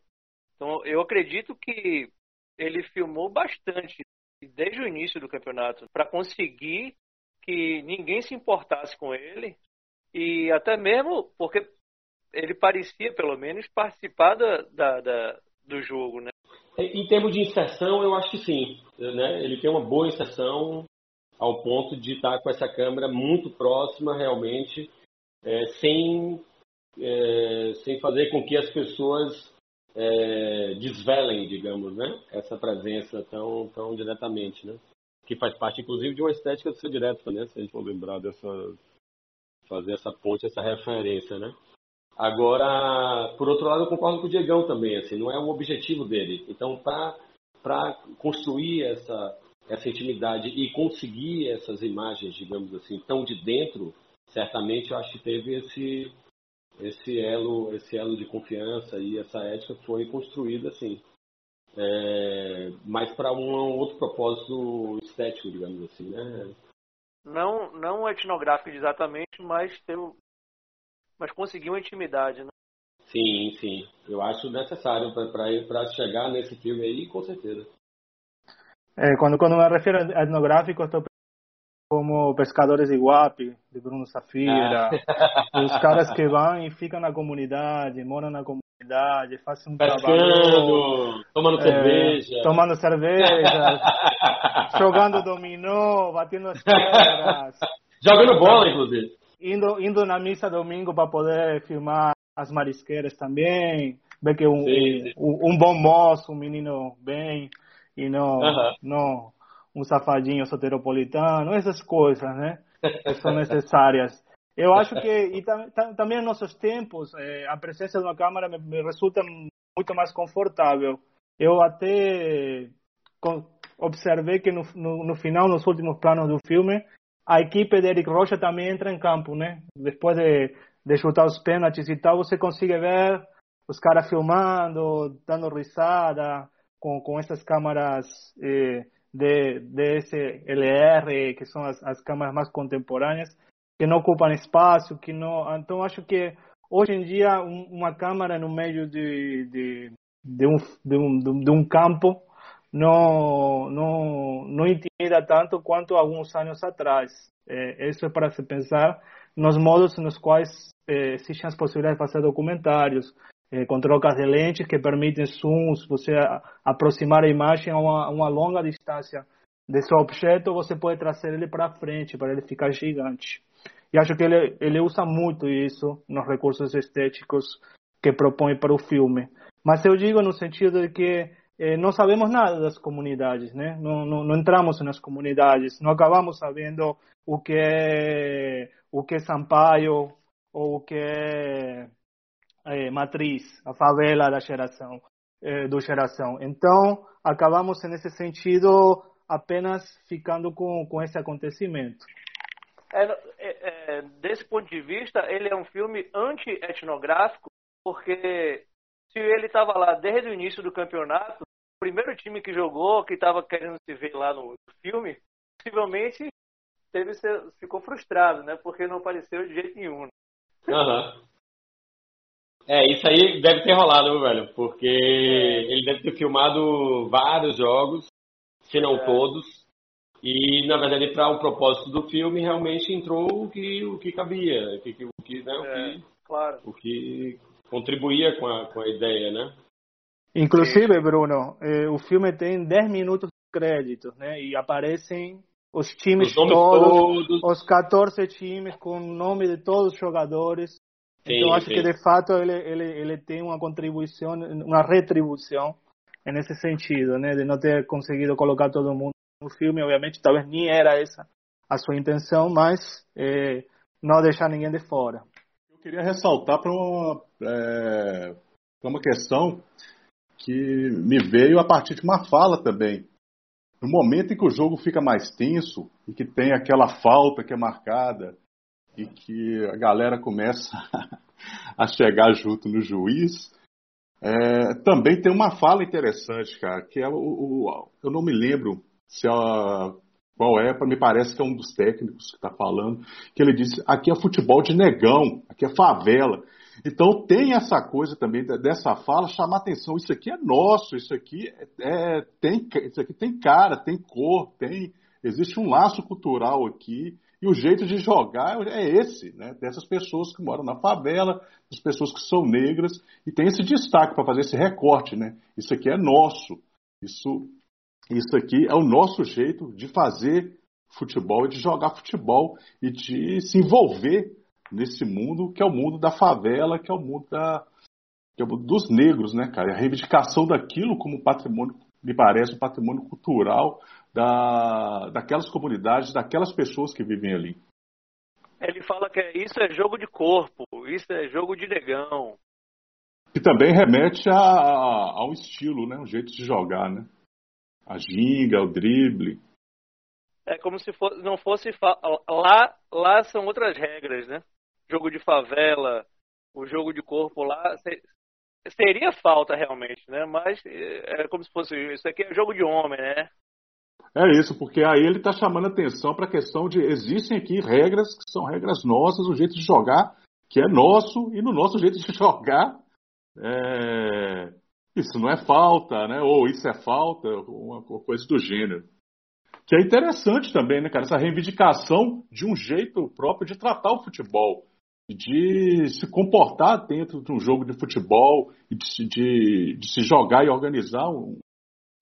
Então eu acredito que ele filmou bastante desde o início do campeonato para conseguir que ninguém se importasse com ele e até mesmo porque ele parecia, pelo menos, participar da, da, da, do jogo, né? Em termos de inserção, eu acho que sim. Né? Ele tem uma boa inserção ao ponto de estar com essa câmera muito próxima, realmente, é, sem, é, sem fazer com que as pessoas é, desvelem, digamos, né? essa presença tão, tão diretamente. Né? Que faz parte, inclusive, de uma estética do seu direto, né? se a gente for lembrar dessa. fazer essa ponte, essa referência. Né? Agora, por outro lado, eu concordo com o Diegão também, assim, não é o objetivo dele. Então, para construir essa, essa intimidade e conseguir essas imagens, digamos assim, tão de dentro, certamente eu acho que teve esse, esse elo, esse elo de confiança e essa ética foi construída assim, é, mas para um outro propósito estético, digamos assim, né? Não, não etnográfico exatamente, mas ter, mas conseguir uma intimidade, né? Sim, sim. Eu acho necessário para chegar nesse filme aí, com certeza. É, quando, quando me refiro a etnográfico, estou como Pescadores de Iguape, de Bruno Safira, ah. os caras que vão e ficam na comunidade, moram na comunidade, fazem um Pescando, trabalho... tomando é, cerveja. Tomando cerveja, jogando dominó, batendo as pedras. Jogando bola, inclusive. Indo, indo na missa domingo para poder filmar as marisqueiras também, ver que um, sim, sim. um, um bom moço, um menino bem, e não, uh -huh. não um safadinho soteropolitano, essas coisas, né? Que são necessárias. Eu acho que, e tam, tam, também em nossos tempos, é, a presença de uma câmera me, me, resulta muito mais confortável. Eu até observei que no, no, no, final, nos últimos planos do filme, a equipe de Eric Rocha também entra em campo, né? Depois de, de chutar os pênaltis e tal, você consegue ver os caras filmando, dando risada, com, com essas câmeras eh, de, DSLR, que são as, as câmeras mais contemporâneas, que não ocupam espaço, que não. Então acho que hoje em dia um, uma câmera no meio de, de, de, um, de, um, de um campo não, não, não intimida tanto quanto alguns anos atrás. É, isso é para se pensar nos modos nos quais é, existem as possibilidades de fazer documentários, é, com trocas de lentes que permitem zooms, você aproximar a imagem a uma, uma longa distância desse objeto, você pode trazer ele para frente, para ele ficar gigante. E acho que ele, ele usa muito isso nos recursos estéticos que propõe para o filme. Mas eu digo no sentido de que eh, não sabemos nada das comunidades, né? Não, não, não, entramos nas comunidades, não acabamos sabendo o que é o que é Sampaio ou o que é é, matriz, a favela da geração, é, do geração. Então, acabamos nesse sentido apenas ficando com, com esse acontecimento. É, é, é, desse ponto de vista, ele é um filme anti-etnográfico, porque se ele estava lá desde o início do campeonato, o primeiro time que jogou, que estava querendo se ver lá no filme, possivelmente teve, ficou frustrado, né? Porque não apareceu de jeito nenhum. Uhum. É, isso aí deve ter rolado, velho? Porque é. ele deve ter filmado vários jogos, se não é. todos. E, na verdade, para o propósito do filme, realmente entrou o que, o que cabia, o que, o que, né, o é, que, claro. o que contribuía com a, com a ideia, né? Inclusive, Bruno, eh, o filme tem 10 minutos de crédito, né? E aparecem os times os todos, todos, os 14 times com o nome de todos os jogadores. Sim, então acho sim. que de fato ele, ele, ele tem uma contribuição, uma retribuição nesse sentido, né, de não ter conseguido colocar todo mundo no filme, obviamente talvez nem era essa a sua intenção, mas é, não deixar ninguém de fora. Eu queria ressaltar para uma, é, uma questão que me veio a partir de uma fala também. No momento em que o jogo fica mais tenso e que tem aquela falta que é marcada, e que a galera começa a chegar junto no juiz. É, também tem uma fala interessante, cara, que é o, o eu não me lembro se a, qual é, me parece que é um dos técnicos que está falando, que ele disse, aqui é futebol de negão, aqui é favela. Então tem essa coisa também dessa fala chamar atenção. Isso aqui é nosso, isso aqui é, é, tem, isso aqui tem cara, tem cor, tem existe um laço cultural aqui e o jeito de jogar é esse, né? Dessas pessoas que moram na favela, das pessoas que são negras, e tem esse destaque para fazer esse recorte, né? Isso aqui é nosso. Isso, isso aqui é o nosso jeito de fazer futebol, de jogar futebol e de se envolver nesse mundo que é o mundo da favela, que é o mundo da, é o mundo dos negros, né, cara? A reivindicação daquilo como patrimônio, me parece, um patrimônio cultural da, daquelas comunidades, daquelas pessoas que vivem ali. Ele fala que isso é jogo de corpo, isso é jogo de negão. Que também remete a, a, a um estilo, né? Um jeito de jogar, né? A ginga, o drible. É como se for, não fosse. Lá, lá são outras regras, né? Jogo de favela, o jogo de corpo lá. Seria falta realmente, né? Mas é como se fosse. Isso aqui é jogo de homem, né? É isso, porque aí ele está chamando atenção para a questão de existem aqui regras que são regras nossas, o jeito de jogar que é nosso e no nosso jeito de jogar é, isso não é falta, né? Ou isso é falta, uma coisa do gênero. Que é interessante também, né, cara? Essa reivindicação de um jeito próprio de tratar o futebol, de se comportar dentro de um jogo de futebol, e de, de, de se jogar e organizar um,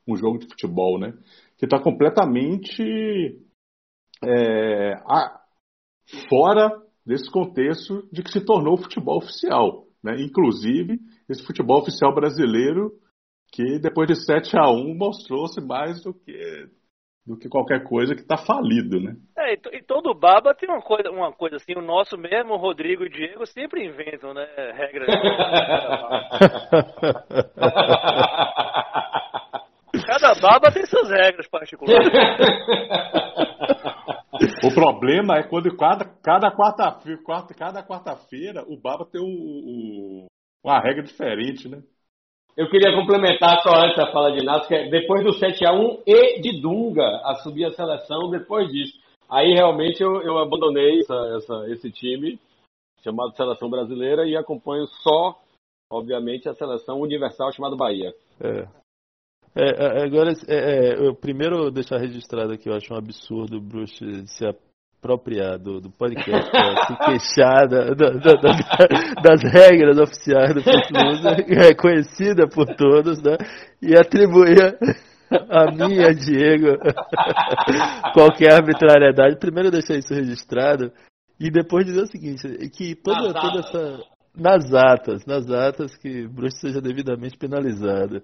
um, jogo de futebol, né? Que está completamente é, a, fora desse contexto de que se tornou o futebol oficial. Né? Inclusive, esse futebol oficial brasileiro que depois de 7 a 1 mostrou-se mais do que do que qualquer coisa que está falido, né? É, e, todo baba tem uma coisa, uma coisa assim, o nosso mesmo, o Rodrigo e o Diego, sempre inventam, né, regras. Cada baba tem suas regras particulares. O problema é quando cada, cada quarta-feira quarta, cada quarta-feira o Baba tem o, o, uma regra diferente, né? Eu queria complementar só antes a fala de Inácio, é depois do 7x1 e de Dunga assumir a seleção depois disso. Aí realmente eu, eu abandonei essa, essa, esse time chamado Seleção Brasileira e acompanho só, obviamente, a seleção universal chamada Bahia. É. É, é agora, é, é, eu primeiro deixar registrado aqui, eu acho um absurdo o Bruce se apropriar do, do podcast se queixar da, da, da, das regras oficiais do Footloose, reconhecida por todos, né? E atribuir a mim e a Diego qualquer arbitrariedade. Primeiro deixar isso registrado e depois dizer o seguinte, que toda, toda essa nas atas, nas atas que Bruce seja devidamente penalizado.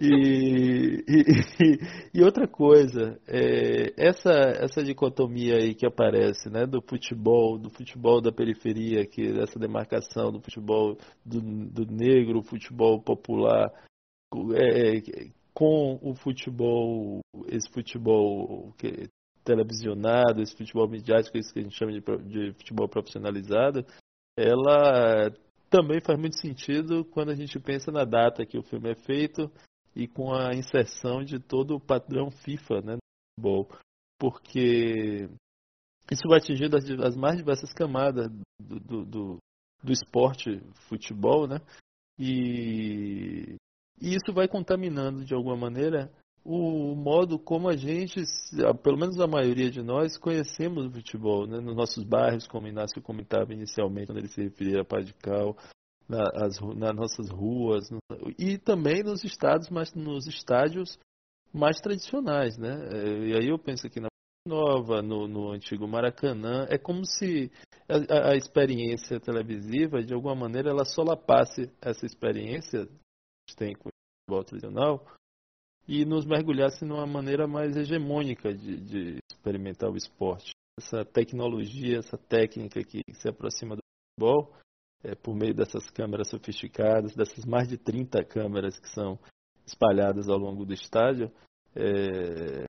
E, e, e, outra coisa, é, essa, essa dicotomia aí que aparece, né, do futebol, do futebol da periferia, que essa demarcação do futebol do, do negro, futebol popular, é, é, com o futebol, esse futebol que, televisionado, esse futebol midiático, isso que a gente chama de, de futebol profissionalizado, ela também faz muito sentido quando a gente pensa na data que o filme é feito e com a inserção de todo o padrão FIFA né, no futebol. Porque isso vai atingir as, as mais diversas camadas do, do, do, do esporte futebol, né? E, e isso vai contaminando de alguma maneira o modo como a gente, pelo menos a maioria de nós, conhecemos o futebol, né? nos nossos bairros, como o Inácio comentava inicialmente, quando ele se referia a Padical, nas, nas nossas ruas, e também nos estados, mas nos estádios mais tradicionais, né? É, e aí eu penso aqui na Nova, no, no antigo Maracanã, é como se a, a, experiência televisiva, de alguma maneira, ela solapasse essa experiência que a gente tem com o futebol tradicional e nos mergulhasse numa maneira mais hegemônica de, de experimentar o esporte. Essa tecnologia, essa técnica que se aproxima do futebol, é, por meio dessas câmeras sofisticadas, dessas mais de 30 câmeras que são espalhadas ao longo do estádio, é,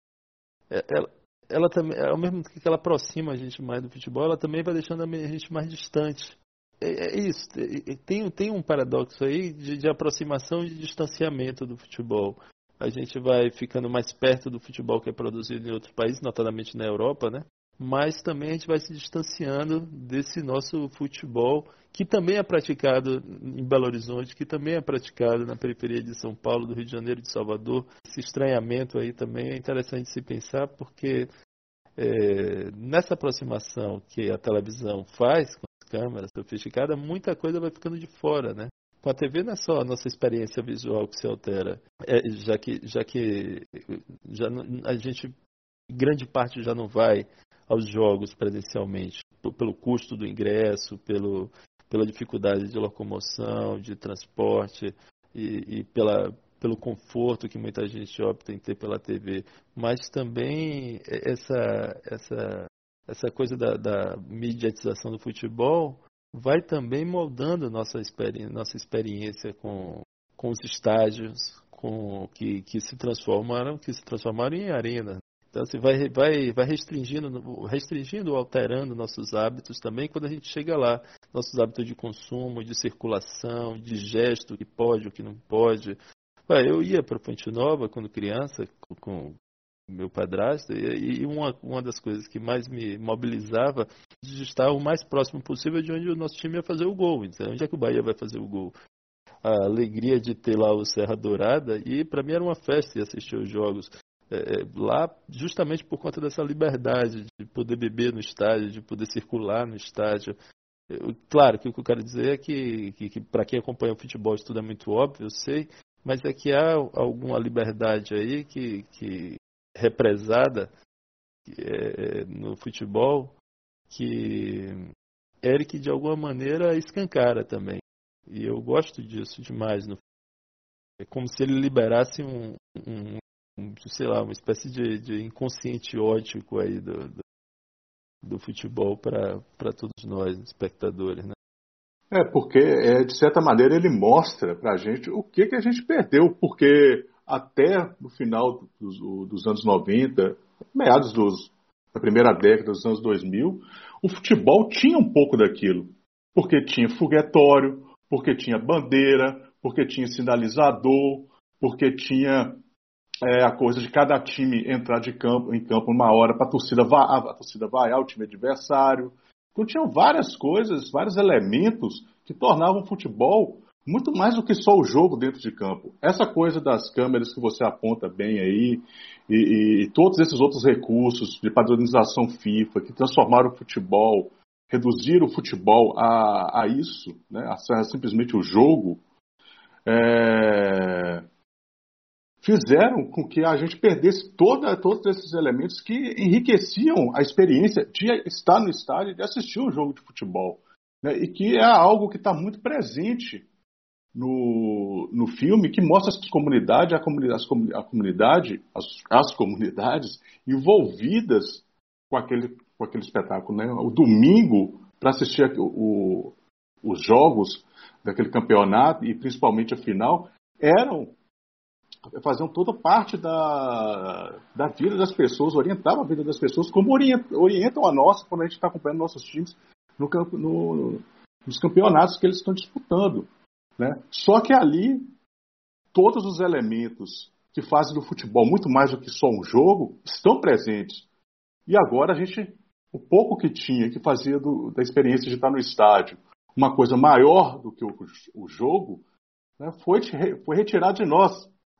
é, ela, ela também, ao mesmo tempo que ela aproxima a gente mais do futebol, ela também vai deixando a gente mais distante. É, é isso, é, tem, tem um paradoxo aí de, de aproximação e de distanciamento do futebol a gente vai ficando mais perto do futebol que é produzido em outros países, notadamente na Europa, né? Mas também a gente vai se distanciando desse nosso futebol que também é praticado em Belo Horizonte, que também é praticado na periferia de São Paulo, do Rio de Janeiro, de Salvador. Esse estranhamento aí também é interessante se pensar, porque é, nessa aproximação que a televisão faz com as câmeras sofisticadas, muita coisa vai ficando de fora, né? Com a TV não é só a nossa experiência visual que se altera, é, já que, já que já, a gente, grande parte já não vai aos jogos presencialmente, pelo custo do ingresso, pelo, pela dificuldade de locomoção, de transporte e, e pela, pelo conforto que muita gente opta em ter pela TV, mas também essa, essa essa coisa da, da mediatização do futebol vai também moldando nossa, experi nossa experiência com, com os estádios, com que, que se transformaram, que se transformaram em arena. Então, assim, vai, vai, vai restringindo, restringindo, alterando nossos hábitos também quando a gente chega lá. Nossos hábitos de consumo, de circulação, de gesto, o que pode, o que não pode. Eu ia para Fonte Nova quando criança, com, meu padrasto, e, uma, uma das coisas que mais me mobilizava de estar o mais próximo possível de onde o nosso time ia fazer o gol. Então, onde é que o Bahia vai fazer o gol? A alegria de ter lá o Serra Dourada, e para mim era uma festa ir assistir os jogos. É, é, lá, justamente por conta dessa liberdade de poder beber no estádio, de poder circular no estádio. Eu, claro que o que eu quero dizer é que, que, que para quem acompanha o futebol isso tudo é muito óbvio, eu sei, mas é que há alguma liberdade aí que, que represada é, no futebol que Eric de alguma maneira escancara também. E eu gosto disso demais. No... É como se ele liberasse um, um, um sei lá, uma espécie de, de inconsciente ótico aí do, do, do futebol para todos nós, espectadores, né? É, porque é, de certa maneira ele mostra para a gente o que, que a gente perdeu, porque até no final dos, dos anos 90, meados dos, da primeira década dos anos 2000, o futebol tinha um pouco daquilo. Porque tinha foguetório, porque tinha bandeira, porque tinha sinalizador, porque tinha é, a coisa de cada time entrar de campo, em campo uma hora para a torcida, a torcida vaiar o time adversário. Então tinham várias coisas, vários elementos que tornavam o futebol muito mais do que só o jogo dentro de campo. Essa coisa das câmeras que você aponta bem aí, e, e, e todos esses outros recursos de padronização FIFA que transformaram o futebol, reduziram o futebol a, a isso, né, a simplesmente o jogo, é, fizeram com que a gente perdesse toda, todos esses elementos que enriqueciam a experiência de estar no estádio e de assistir um jogo de futebol. Né, e que é algo que está muito presente no, no filme que mostra as comunidades, a comunidade, a comunidade as, as comunidades envolvidas com aquele, com aquele espetáculo. Né? O domingo, para assistir o, o, os jogos daquele campeonato e principalmente a final, eram faziam toda parte da, da vida das pessoas, orientavam a vida das pessoas, como orientam, orientam a nossa quando a gente está acompanhando nossos times no, no, nos campeonatos que eles estão disputando. Né? Só que ali, todos os elementos que fazem do futebol muito mais do que só um jogo estão presentes. E agora a gente, o pouco que tinha, que fazia do, da experiência de estar no estádio, uma coisa maior do que o, o jogo, né, foi, foi retirado de nós.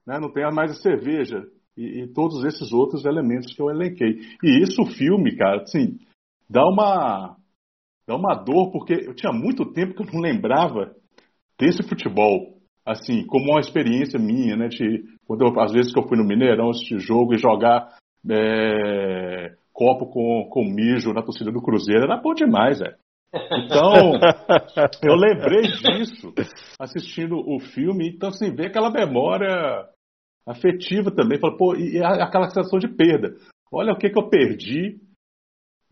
Né? Não tem mais a cerveja e, e, todos esses outros elementos que eu elenquei. E isso o filme, cara, assim, dá uma, dá uma dor, porque eu tinha muito tempo que eu não lembrava desse futebol, assim, como uma experiência minha, né? De, quando eu, às vezes que eu fui no Mineirão assistir jogo e jogar é, copo com, com mijo na torcida do Cruzeiro, era bom demais, velho. Então, eu lembrei disso assistindo o filme, então assim, ver aquela memória afetiva também, fala, pô, e aquela sensação de perda. Olha o que, que eu perdi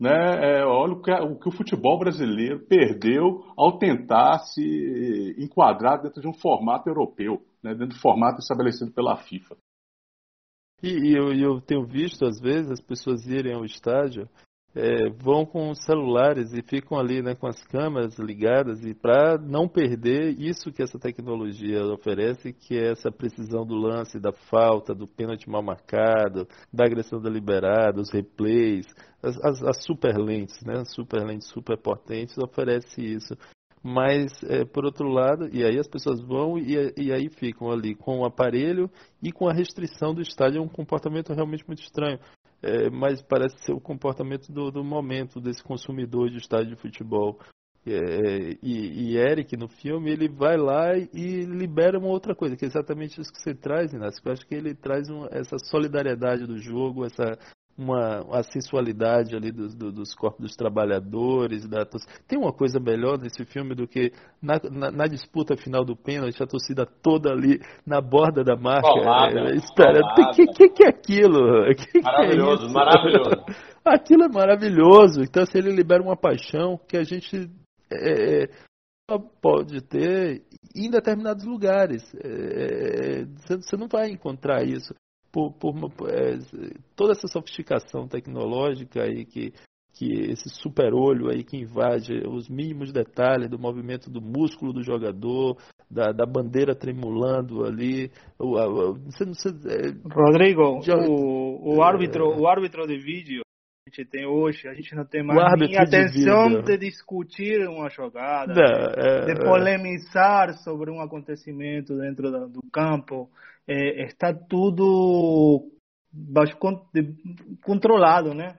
né, é, olha o que, o que, o futebol brasileiro perdeu ao tentar se enquadrar dentro de um formato europeu, né, dentro do formato estabelecido pela FIFA. E, e eu, eu, tenho visto, às vezes, as pessoas irem ao estádio é, vão com os celulares e ficam ali né, com as câmeras ligadas e para não perder isso que essa tecnologia oferece, que é essa precisão do lance, da falta, do pênalti mal marcado, da agressão deliberada, os replays, as, as, as super lentes, né, super lentes super potentes oferece isso. Mas, é, por outro lado, e aí as pessoas vão e, e aí ficam ali com o aparelho e com a restrição do estádio, é um comportamento realmente muito estranho é, mas parece ser o comportamento do, do, momento desse consumidor de estádio de futebol. É, e, e, Eric, no filme, ele vai lá e libera uma outra coisa, que é exatamente isso que você traz, Inácio. Eu acho que ele traz um, essa solidariedade do jogo, essa, uma a sensualidade ali dos, dos corpos dos trabalhadores. Da, tem uma coisa melhor nesse filme do que na, na, na disputa final do pênalti, a torcida toda ali na borda da marca. Colada, é, espera, o que, que, que, é aquilo? Que maravilhoso, que é maravilhoso. Aquilo é maravilhoso. Então, se ele libera uma paixão que a gente é, pode ter em determinados lugares. É, você não vai encontrar isso por, por é, toda essa sofisticação tecnológica aí que que esse super olho aí que invade os mínimos detalhes do movimento do músculo do jogador, da, da bandeira tremulando ali. O, a, você, você, é, Rodrigo, já, o, o árbitro, é, o árbitro de vídeo a gente tem hoje, a gente não tem mais nem atenção de, de, discutir uma jogada, não, é, de é. polemizar sobre um acontecimento dentro do, do campo. É, está tudo baixo, controlado, né?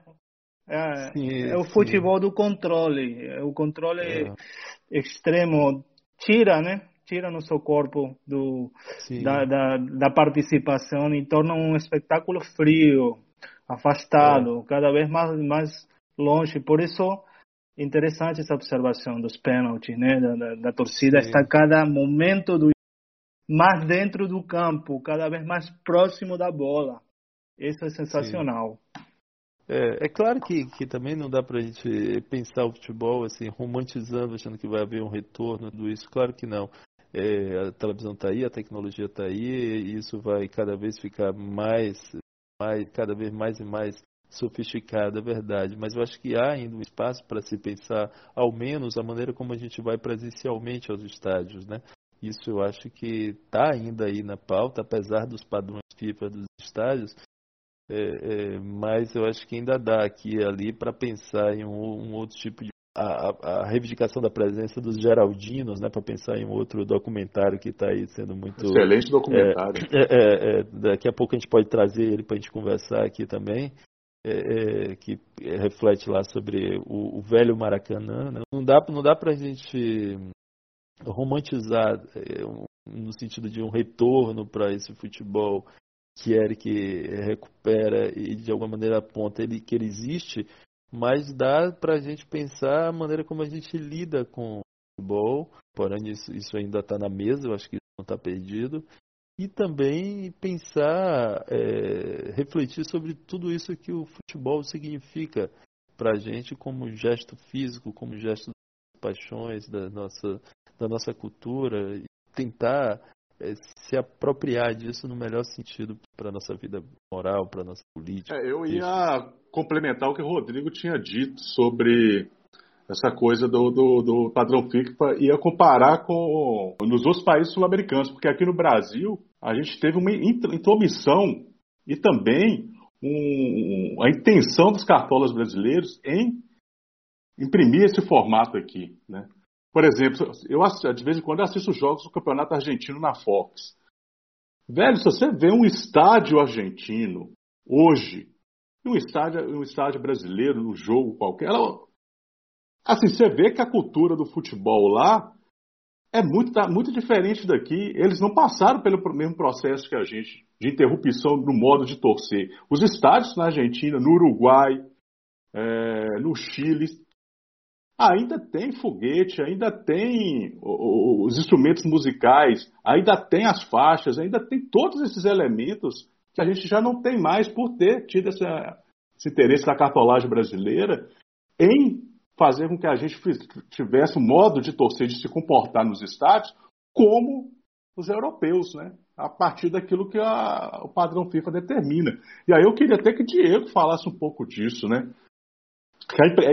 É, sim, é o futebol sim. do controle, é o controle é. extremo tira, né? Tira no seu corpo do, da, da, da participação e torna um espetáculo frio, afastado, é. cada vez mais, mais longe. Por isso, interessante essa observação dos pênaltis, né? Da, da, da torcida está cada momento do mais dentro do campo, cada vez mais próximo da bola. Isso é sensacional. É, é, claro que, que também não dá para a gente pensar o futebol assim, romantizando, achando que vai haver um retorno do isso. Claro que não. É, a televisão está aí, a tecnologia está aí, e isso vai cada vez ficar mais mais, cada vez mais e mais sofisticada, é verdade, mas eu acho que há ainda um espaço para se pensar, ao menos, a maneira como a gente vai presencialmente aos estádios, né? Isso eu acho que está ainda aí na pauta, apesar dos padrões FIFA dos estádios, é, é, mas eu acho que ainda dá aqui e ali para pensar em um, um, outro tipo de a, a, reivindicação da presença dos Geraldinos, né, para pensar em um outro documentário que está aí sendo muito. Excelente documentário. É, é, é, é, daqui a pouco a gente pode trazer ele para a gente conversar aqui também, é, é, que reflete lá sobre o, o velho Maracanã. Né? Não dá, não dá para a gente romantizar no sentido de um retorno para esse futebol que Eric recupera e de alguma maneira aponta ele que ele existe mas dá para a gente pensar a maneira como a gente lida com o futebol, porém isso, isso ainda está na mesa, eu acho que não está perdido, e também pensar, é, refletir sobre tudo isso que o futebol significa para a gente como gesto físico, como gesto das paixões, da nossa, da nossa cultura, e tentar é, se apropriar disso no melhor sentido para nossa vida moral, para nossa política. É, eu ia complementar o que o Rodrigo tinha dito sobre essa coisa do, do, do padrão FIFA ia comparar com nos outros países sul-americanos, porque aqui no Brasil a gente teve uma intromissão e também um, a intenção dos cartolas brasileiros em imprimir esse formato aqui, né? Por exemplo, eu de vez em quando assisto jogos do Campeonato Argentino na Fox. Velho, se você vê um estádio argentino hoje, um estádio, um estádio brasileiro, um jogo qualquer, ela, assim, você vê que a cultura do futebol lá é muito, tá, muito diferente daqui. Eles não passaram pelo mesmo processo que a gente, de interrupção no modo de torcer. Os estádios na Argentina, no Uruguai, é, no Chile, ainda tem foguete, ainda tem os instrumentos musicais, ainda tem as faixas, ainda tem todos esses elementos que a gente já não tem mais por ter tido essa, esse interesse da cartolagem brasileira em fazer com que a gente tivesse um modo de torcer, de se comportar nos estádios como os europeus, né? A partir daquilo que a, o padrão FIFA determina. E aí eu queria até que o Diego falasse um pouco disso, né?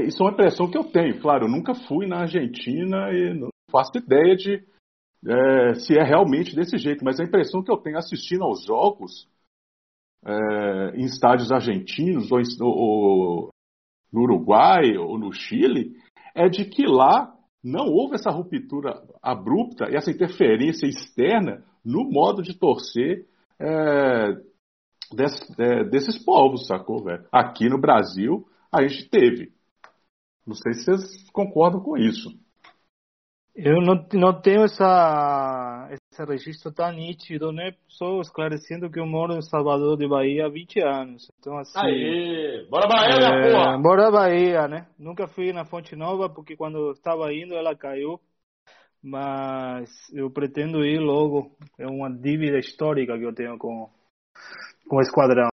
Isso é uma impressão que eu tenho. Claro, eu nunca fui na Argentina e não faço ideia de é, se é realmente desse jeito, mas a impressão que eu tenho assistindo aos jogos é, em estádios argentinos ou, ou, no Uruguai ou no Chile é de que lá não houve essa ruptura abrupta e essa interferência externa no modo de torcer é, desse, é, desses povos, sacou, velho? Aqui no Brasil, a gente teve. Não sei se vocês concordam com isso. Eu não, não tenho essa, esse registro tão nítido, né? Só esclarecendo que eu moro em Salvador de Bahia há 20 anos. Então, assim. Aê! Bora Bahia, é, porra! Bora Bahia, né? Nunca fui na Fonte Nova, porque quando estava indo ela caiu. Mas eu pretendo ir logo. É uma dívida histórica que eu tenho com, com o esquadrão.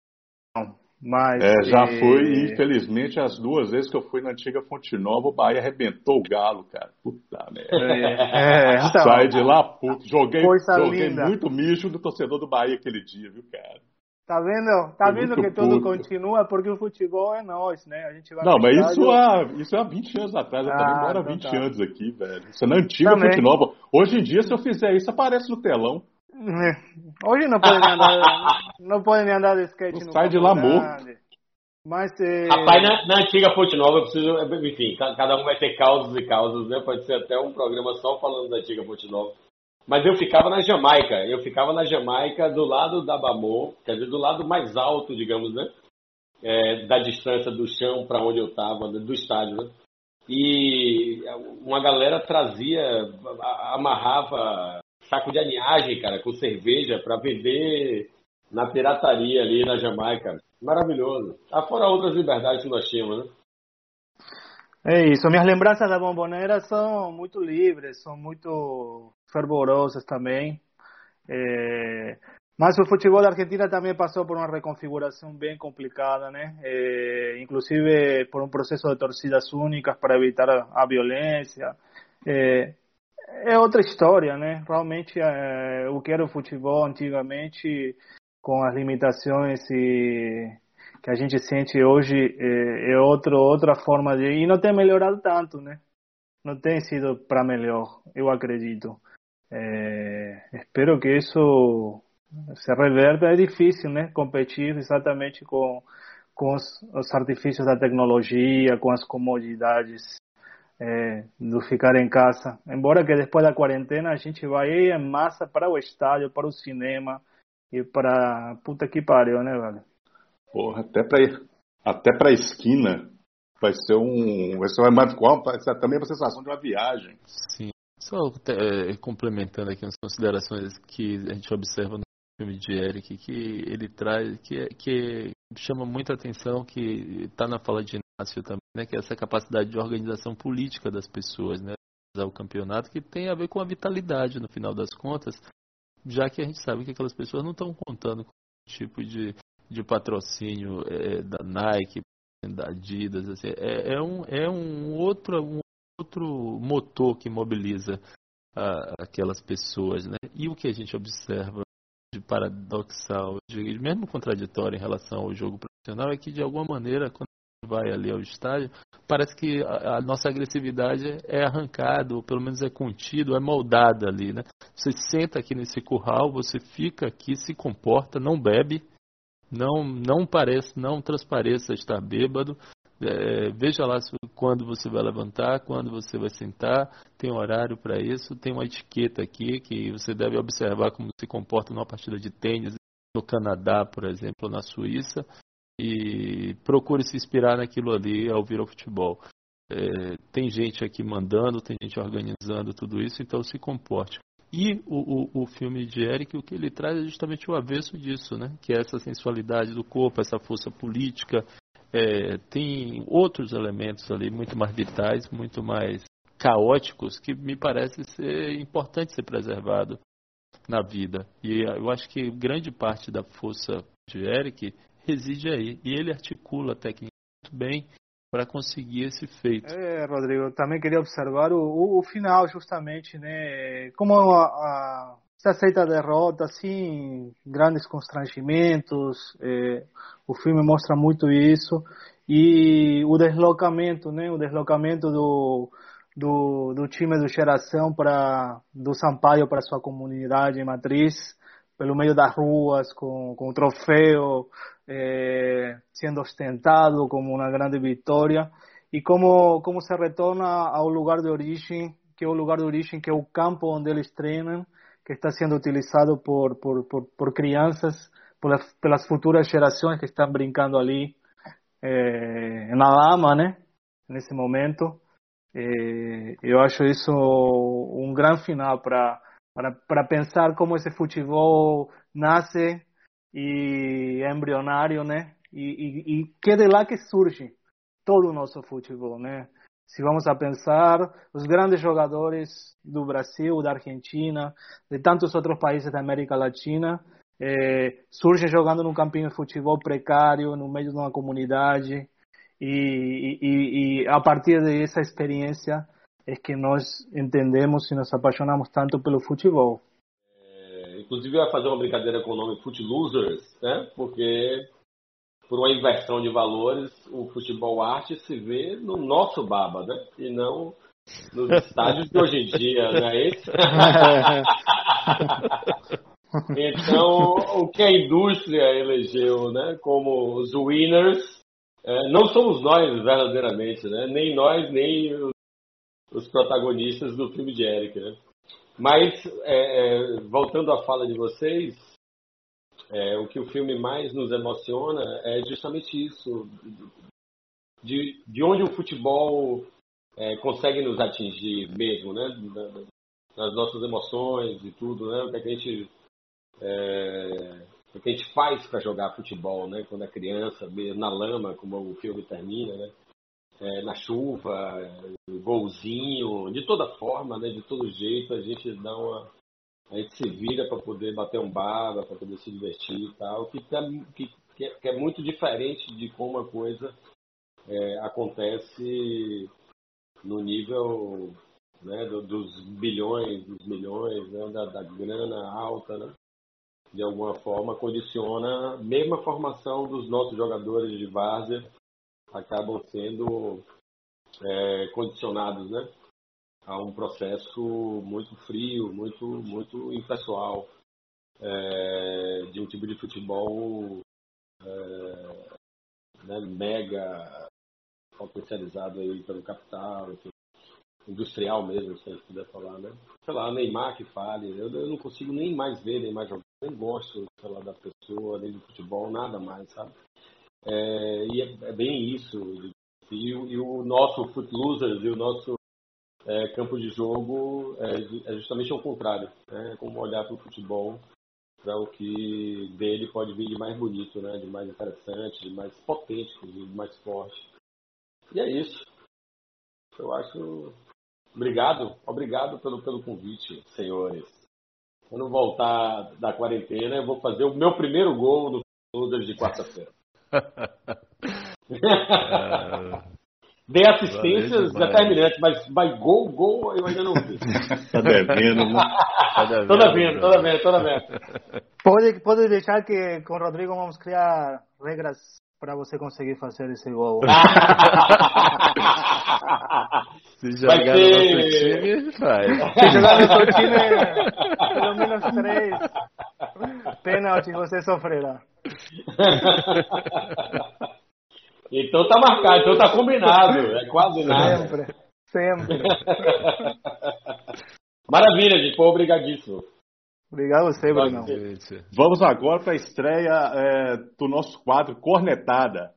Mas, é, já é... fui, infelizmente, as duas vezes que eu fui na antiga Fonte Nova, o Bahia arrebentou o galo, cara. Puta merda. É, é, então, Sai de lá, puto. Joguei, joguei muito mijo do torcedor do Bahia aquele dia, viu, cara? Tá vendo? Tá vendo que tudo puto. continua porque o futebol é nós, né? A gente vai Não, mas isso há, isso há 20 anos atrás. Eu ah, também moro há 20 então tá. anos aqui, velho. Isso é na antiga também. Fonte Nova. Hoje em dia, se eu fizer isso, aparece no telão. Hoje não pode nem andar, não pode nem andar de skate não no Sai de lá morto. Mas, é... Rapaz, na, na, antiga Fonte Nova, eu preciso, enfim, cada um vai ter causas e causas, né? Pode ser até um programa só falando da antiga Fonte Nova. Mas eu ficava na Jamaica, eu ficava na Jamaica do lado da Bamor, quer dizer, do lado mais alto, digamos, né? É, da distância do chão para onde eu estava, do estádio, né? E uma galera trazia, amarrava saco de aninhagem, cara, com cerveja para vender na pirataria ali na Jamaica. Maravilhoso. Afora outras liberdades que nós tínhamos, né? É isso. Minhas lembranças da Bombonera são muito livres, são muito fervorosas também. É... Mas o futebol da Argentina também passou por uma reconfiguração bem complicada, né? É... inclusive por um processo de torcidas únicas para evitar a violência. É, é outra história, né? Realmente é, o que era o futebol antigamente, com as limitações e que a gente sente hoje, é, é outro, outra forma de. E não tem melhorado tanto, né? Não tem sido para melhor, eu acredito. É, espero que isso se reverta. É difícil, né? Competir exatamente com, com os, os artifícios da tecnologia, com as comodidades é, do ficar em casa. Embora que depois da quarentena a gente vai em massa para o estádio, para o cinema e para puta que pariu, né, velho? Porra, até para até para esquina vai ser um, vai ser uma, vai ser também uma sensação de uma viagem. Sim. Só é, complementando aqui as considerações que a gente observa no filme de Eric, que ele traz, que, que chama muita atenção, que está na fala de Inácio também, né, que é essa capacidade de organização política das pessoas, né, o campeonato, que tem a ver com a vitalidade, no final das contas, já que a gente sabe que aquelas pessoas não estão contando com tipo de, de patrocínio é, da Nike, da Adidas, assim, é, é, um, é um, outro, um outro motor que mobiliza a, aquelas pessoas, né? E o que a gente observa paradoxal, mesmo contraditório em relação ao jogo profissional, é que de alguma maneira, quando vai ali ao estádio, parece que a, a, nossa agressividade é arrancada, ou pelo menos é contido, é moldada ali, né? Você senta aqui nesse curral, você fica aqui, se comporta, não bebe, não não parece, não transpareça estar bêbado. É, veja lá quando você vai levantar, quando você vai sentar, tem horário para isso, tem uma etiqueta aqui que você deve observar como se comporta numa partida de tênis no Canadá, por exemplo, na Suíça, e procure se inspirar naquilo ali ao vir ao futebol. É, tem gente aqui mandando, tem gente organizando tudo isso, então se comporte. E o, o, o, filme de Eric, o que ele traz é justamente o avesso disso, né? que é essa sensualidade do corpo, essa força política. É, tem outros elementos ali muito mais vitais, muito mais caóticos, que me parece ser importante ser preservado na vida. E eu acho que grande parte da força de Eric reside aí. E ele articula a técnica muito bem para conseguir esse feito. É, Rodrigo, também queria observar o, o, o final, justamente, né? Como a, a, se aceita a derrota, assim, grandes constrangimentos. É, o filme mostra muito isso. E o deslocamento, né? O deslocamento do, do, do time do Geração para do Sampaio para sua comunidade matriz pelo meio das ruas com, com o troféu eh, sendo ostentado como uma grande vitória e como como se retorna ao lugar de origem que é o lugar de origem que é o campo onde eles treinam que está sendo utilizado por por, por, por crianças pelas, futuras gerações que estão brincando ali eh, na lama né nesse momento eh, eu acho isso um grande final para para, pensar como esse futebol nasce e é embrionário, né? E, e, e que é de lá que surge todo o nosso futebol, né? Se vamos a pensar, os grandes jogadores do Brasil, da Argentina, de tantos outros países da América Latina, é, surge jogando num campinho de futebol precário, no meio de uma comunidade, e, e, e a partir dessa experiência é que nós entendemos e nos apaixonamos tanto pelo futebol. É, inclusive, eu ia fazer uma brincadeira com o nome Foot Losers, né? porque por uma inversão de valores, o futebol arte se vê no nosso baba, né? e não nos estádios de hoje em dia, não é isso? então, o que a indústria elegeu né, como os winners é, não somos nós verdadeiramente, né? Nem nós, nem os, os protagonistas do filme de Eric, né? Mas, é, é, voltando à fala de vocês, é, o que o filme mais nos emociona é justamente isso, de, de onde o futebol é, consegue nos atingir mesmo, né? Nas nossas emoções e tudo, né? O que a gente é, o que a gente faz para jogar futebol, né? Quando é criança, na lama, como o filme termina, né? É, na chuva, golzinho, de toda forma, né? De todo jeito, a gente dá uma, a gente se vira para poder bater um baba, para poder se divertir e tal, que, tá, que, que, é muito diferente de como a coisa é, acontece no nível né, do, dos bilhões, dos milhões, né, da, da grana alta, né? de alguma forma, condiciona, a formação dos nossos jogadores de várzea acabam sendo é, condicionados né, a um processo muito frio, muito, muito impessoal, é, de um tipo de futebol é, né, mega potencializado aí pelo capital, enfim, industrial mesmo, se a gente puder falar, né? Sei lá, Neymar que fale, eu, eu não consigo nem mais ver Neymar jogar nem gosto sei lá, da pessoa, nem do futebol, nada mais, sabe? É, e é, é, bem isso. E, e, o nosso Foot Losers e o nosso é, campo de jogo é, é justamente o contrário. Né? É como olhar para o futebol para o que dele pode vir de mais bonito, né? de mais interessante, de mais potente, de mais forte. E é isso. Eu acho. Obrigado, obrigado pelo, pelo convite, senhores. Quando voltar da quarentena, eu vou fazer o meu primeiro gol no Todas de quarta-feira. Dei assistências determinantes, mas vai gol, gol, eu ainda não vi. tá devendo, né? Tá devendo, tô devendo, tô devendo, tô devendo. Pode, pode deixar que com o Rodrigo vamos criar regras para você conseguir fazer esse gol. Se jogar Vai ter... no nosso time, faz. Se jogar no seu time, pelo menos três pênaltis você sofrerá. Então tá marcado, então tá combinado. É quase nada. Sempre, sempre. Maravilha, gente. Pô, obrigadíssimo. Obrigado a você, Bruno. Vamos agora para a estreia é, do nosso quadro Cornetada.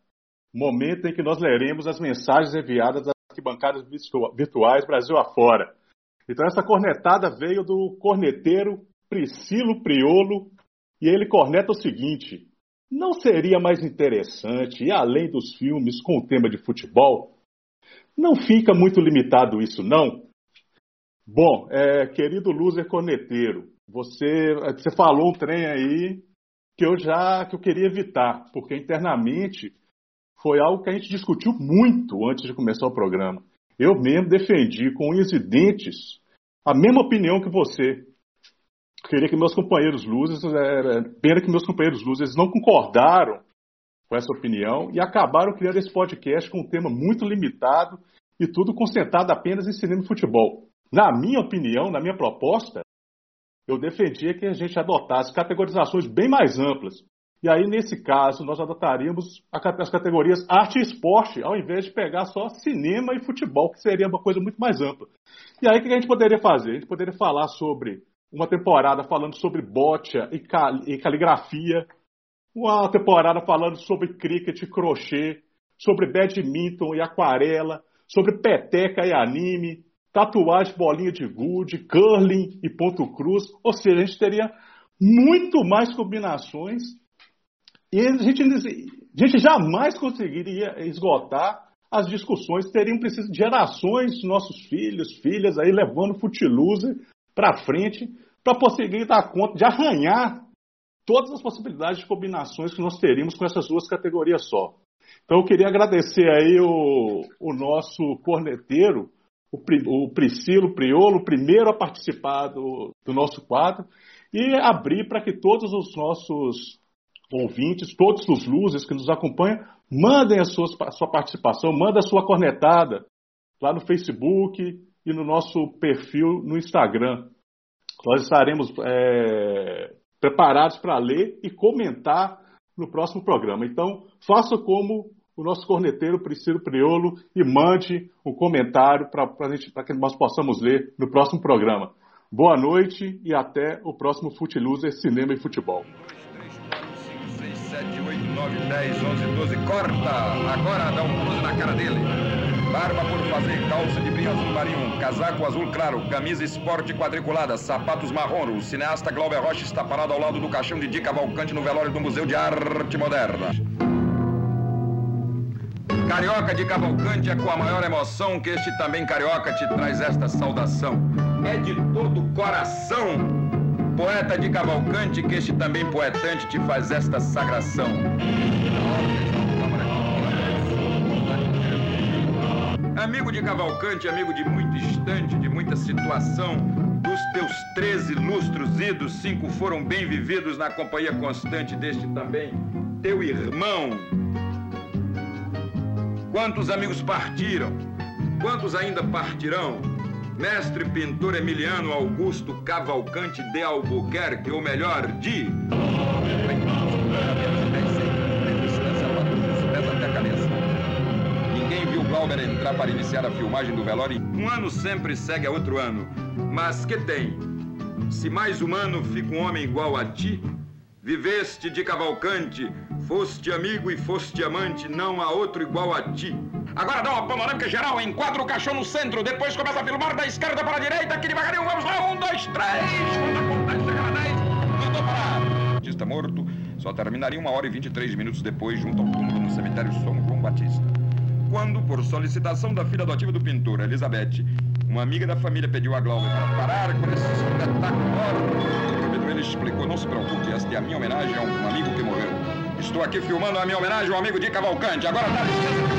Momento em que nós leremos as mensagens enviadas arquibancadas virtuais Brasil afora. Então essa cornetada veio do corneteiro Priscilo Priolo e ele corneta o seguinte: não seria mais interessante, e além dos filmes com o tema de futebol, não fica muito limitado isso, não? Bom, é, querido loser corneteiro, você, você falou um trem aí que eu já que eu queria evitar, porque internamente foi algo que a gente discutiu muito antes de começar o programa. Eu mesmo defendi com unhas e dentes a mesma opinião que você. Queria que meus companheiros luzes, é, pena que meus companheiros luzes não concordaram com essa opinião e acabaram criando esse podcast com um tema muito limitado e tudo concentrado apenas em cinema e futebol. Na minha opinião, na minha proposta, eu defendia que a gente adotasse categorizações bem mais amplas, e aí, nesse caso, nós adotaríamos as categorias arte e esporte, ao invés de pegar só cinema e futebol, que seria uma coisa muito mais ampla. E aí, o que a gente poderia fazer? A gente poderia falar sobre uma temporada falando sobre bocha e, cal e caligrafia, uma temporada falando sobre cricket e crochê, sobre badminton e aquarela, sobre peteca e anime, tatuagem, bolinha de gude, curling e ponto cruz. Ou seja, a gente teria muito mais combinações e a gente, a gente jamais conseguiria esgotar as discussões, teriam preciso de gerações de nossos filhos, filhas aí levando Footloose para frente para conseguir dar conta de arranhar todas as possibilidades de combinações que nós teríamos com essas duas categorias só. Então eu queria agradecer aí o, o nosso corneteiro, o, o Priscilo Priolo, primeiro a participar do, do nosso quadro, e abrir para que todos os nossos ouvintes, todos os luzes que nos acompanham, mandem a, sua a sua participação, mandem a sua cornetada lá no Facebook e no nosso perfil no Instagram. Nós estaremos é, preparados para ler e comentar no próximo programa. Então, faça como o nosso corneteiro Priscilo Priolo e mande um comentário para que nós possamos ler no próximo programa. Boa noite e até o próximo Footloser Cinema e Futebol. 3, 4, 5, 6, 7, 8, 9, 10, 11, 12, corta! Agora dá um close na cara dele. Barba por fazer, calça de brim azul marinho, casaco azul claro, camisa esporte quadriculada, sapatos marrom. O cineasta Glauber Rocha está parado ao lado do caixão de Dica Valcante no velório do Museu de Arte Moderna. Carioca de Cavalcante é com a maior emoção que este também carioca te traz esta saudação. É de todo coração, poeta de Cavalcante, que este também poetante te faz esta sagração. Amigo de Cavalcante, amigo de muito instante, de muita situação, dos teus treze lustros idos, cinco foram bem vividos na companhia constante deste também teu irmão. Quantos amigos partiram? Quantos ainda partirão? Mestre pintor Emiliano Augusto Cavalcante de Albuquerque, ou melhor, de. Glauber entrar para iniciar a filmagem do velório. Um ano sempre segue a outro ano. Mas que tem? Se mais humano fica um homem igual a ti, viveste de Cavalcante, foste amigo e foste amante, não há outro igual a ti. Agora dá uma panorâmica geral, enquadra o caixão no centro, depois começa a filmar da esquerda para a direita, aqui devagarinho, vamos lá, um, dois, três, quando a contagem chegar a dez, mandou parar. Batista morto, só terminaria uma hora e vinte e três minutos depois, junto ao túmulo no cemitério São João Batista. Quando, por solicitação da filha adotiva do pintor, Elizabeth, uma amiga da família pediu a Glauber para parar com esse espetáculo, ele explicou, não se preocupe, esta é a minha homenagem a um amigo que morreu. Estou aqui filmando a minha homenagem ao amigo de Cavalcante. Agora dá licença.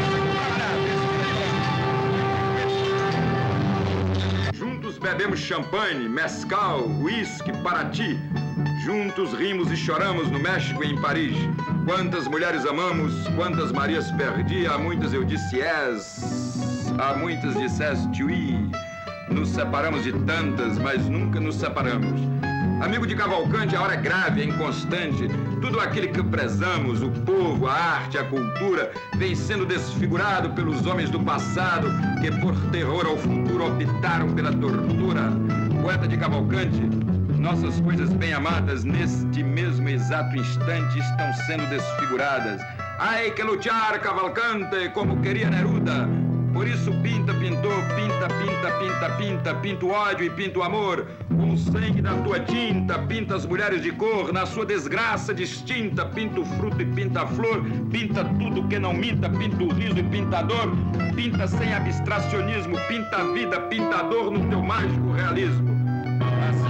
Juntos bebemos champanhe, mescal, uísque, paraty. Juntos rimos e choramos no México e em Paris. Quantas mulheres amamos, quantas Marias perdi, a muitas eu disse és, a muitas disseste oui. Nos separamos de tantas, mas nunca nos separamos. Amigo de Cavalcante, a hora é grave, é inconstante. Tudo aquilo que prezamos, o povo, a arte, a cultura, vem sendo desfigurado pelos homens do passado que, por terror ao futuro, optaram pela tortura. Poeta de Cavalcante, nossas coisas bem amadas, neste mesmo exato instante, estão sendo desfiguradas. Ai que lutar, Cavalcante, como queria Neruda. Por isso pinta, pintor, pinta, pinta, pinta, pinta, pinta o ódio e pinta o amor. Com o sangue da tua tinta, pinta as mulheres de cor, na sua desgraça distinta, pinta o fruto e pinta a flor, pinta tudo que não minta, pinta o riso e pinta a dor, pinta sem abstracionismo, pinta a vida, pinta a dor no teu mágico realismo. Assim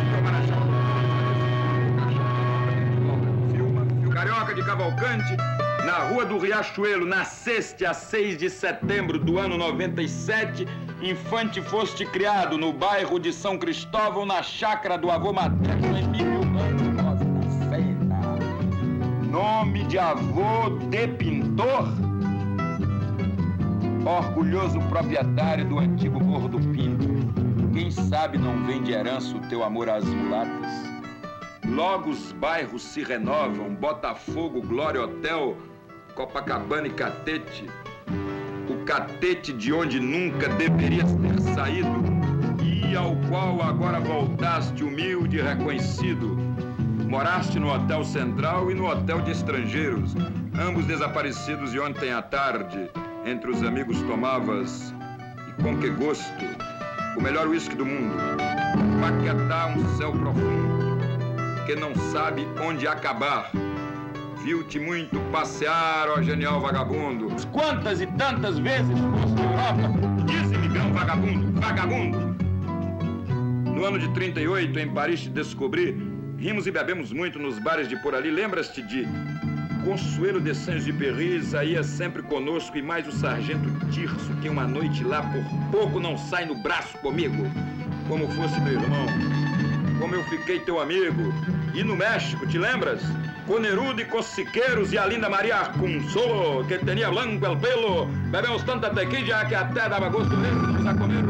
Carioca de Cavalcante, na Rua do Riachuelo, na sexta a 6 de setembro do ano 97, infante foste criado no bairro de São Cristóvão, na chácara do avô materno Emílio. Nome de avô de pintor? Orgulhoso proprietário do antigo Morro do Pinto. Quem sabe não vem de herança o teu amor às mulatas? Logo os bairros se renovam, Botafogo, Glória Hotel, Copacabana e Catete, o catete de onde nunca deverias ter saído e ao qual agora voltaste humilde e reconhecido. Moraste no Hotel Central e no Hotel de Estrangeiros, ambos desaparecidos e ontem à tarde, entre os amigos tomavas, e com que gosto, o melhor uísque do mundo. Paquetá, um céu profundo, que não sabe onde acabar viu-te muito passear, ó genial vagabundo. Quantas e tantas vezes foste Europa? Dize-me, grão vagabundo, vagabundo. No ano de 38, em Paris, te descobri Rimos e bebemos muito nos bares de por ali. Lembras-te de Consuelo de Saint-Giperi saía sempre conosco e mais o sargento Tirso, que uma noite lá por pouco não sai no braço comigo, como fosse meu irmão. Como eu fiquei teu amigo. E no México, te lembras? Com Neruda e com Siqueiros e a linda Maria Consolo, que tinha blanco el pelo. Bebemos tanta tequila que até dava gosto mesmo a comer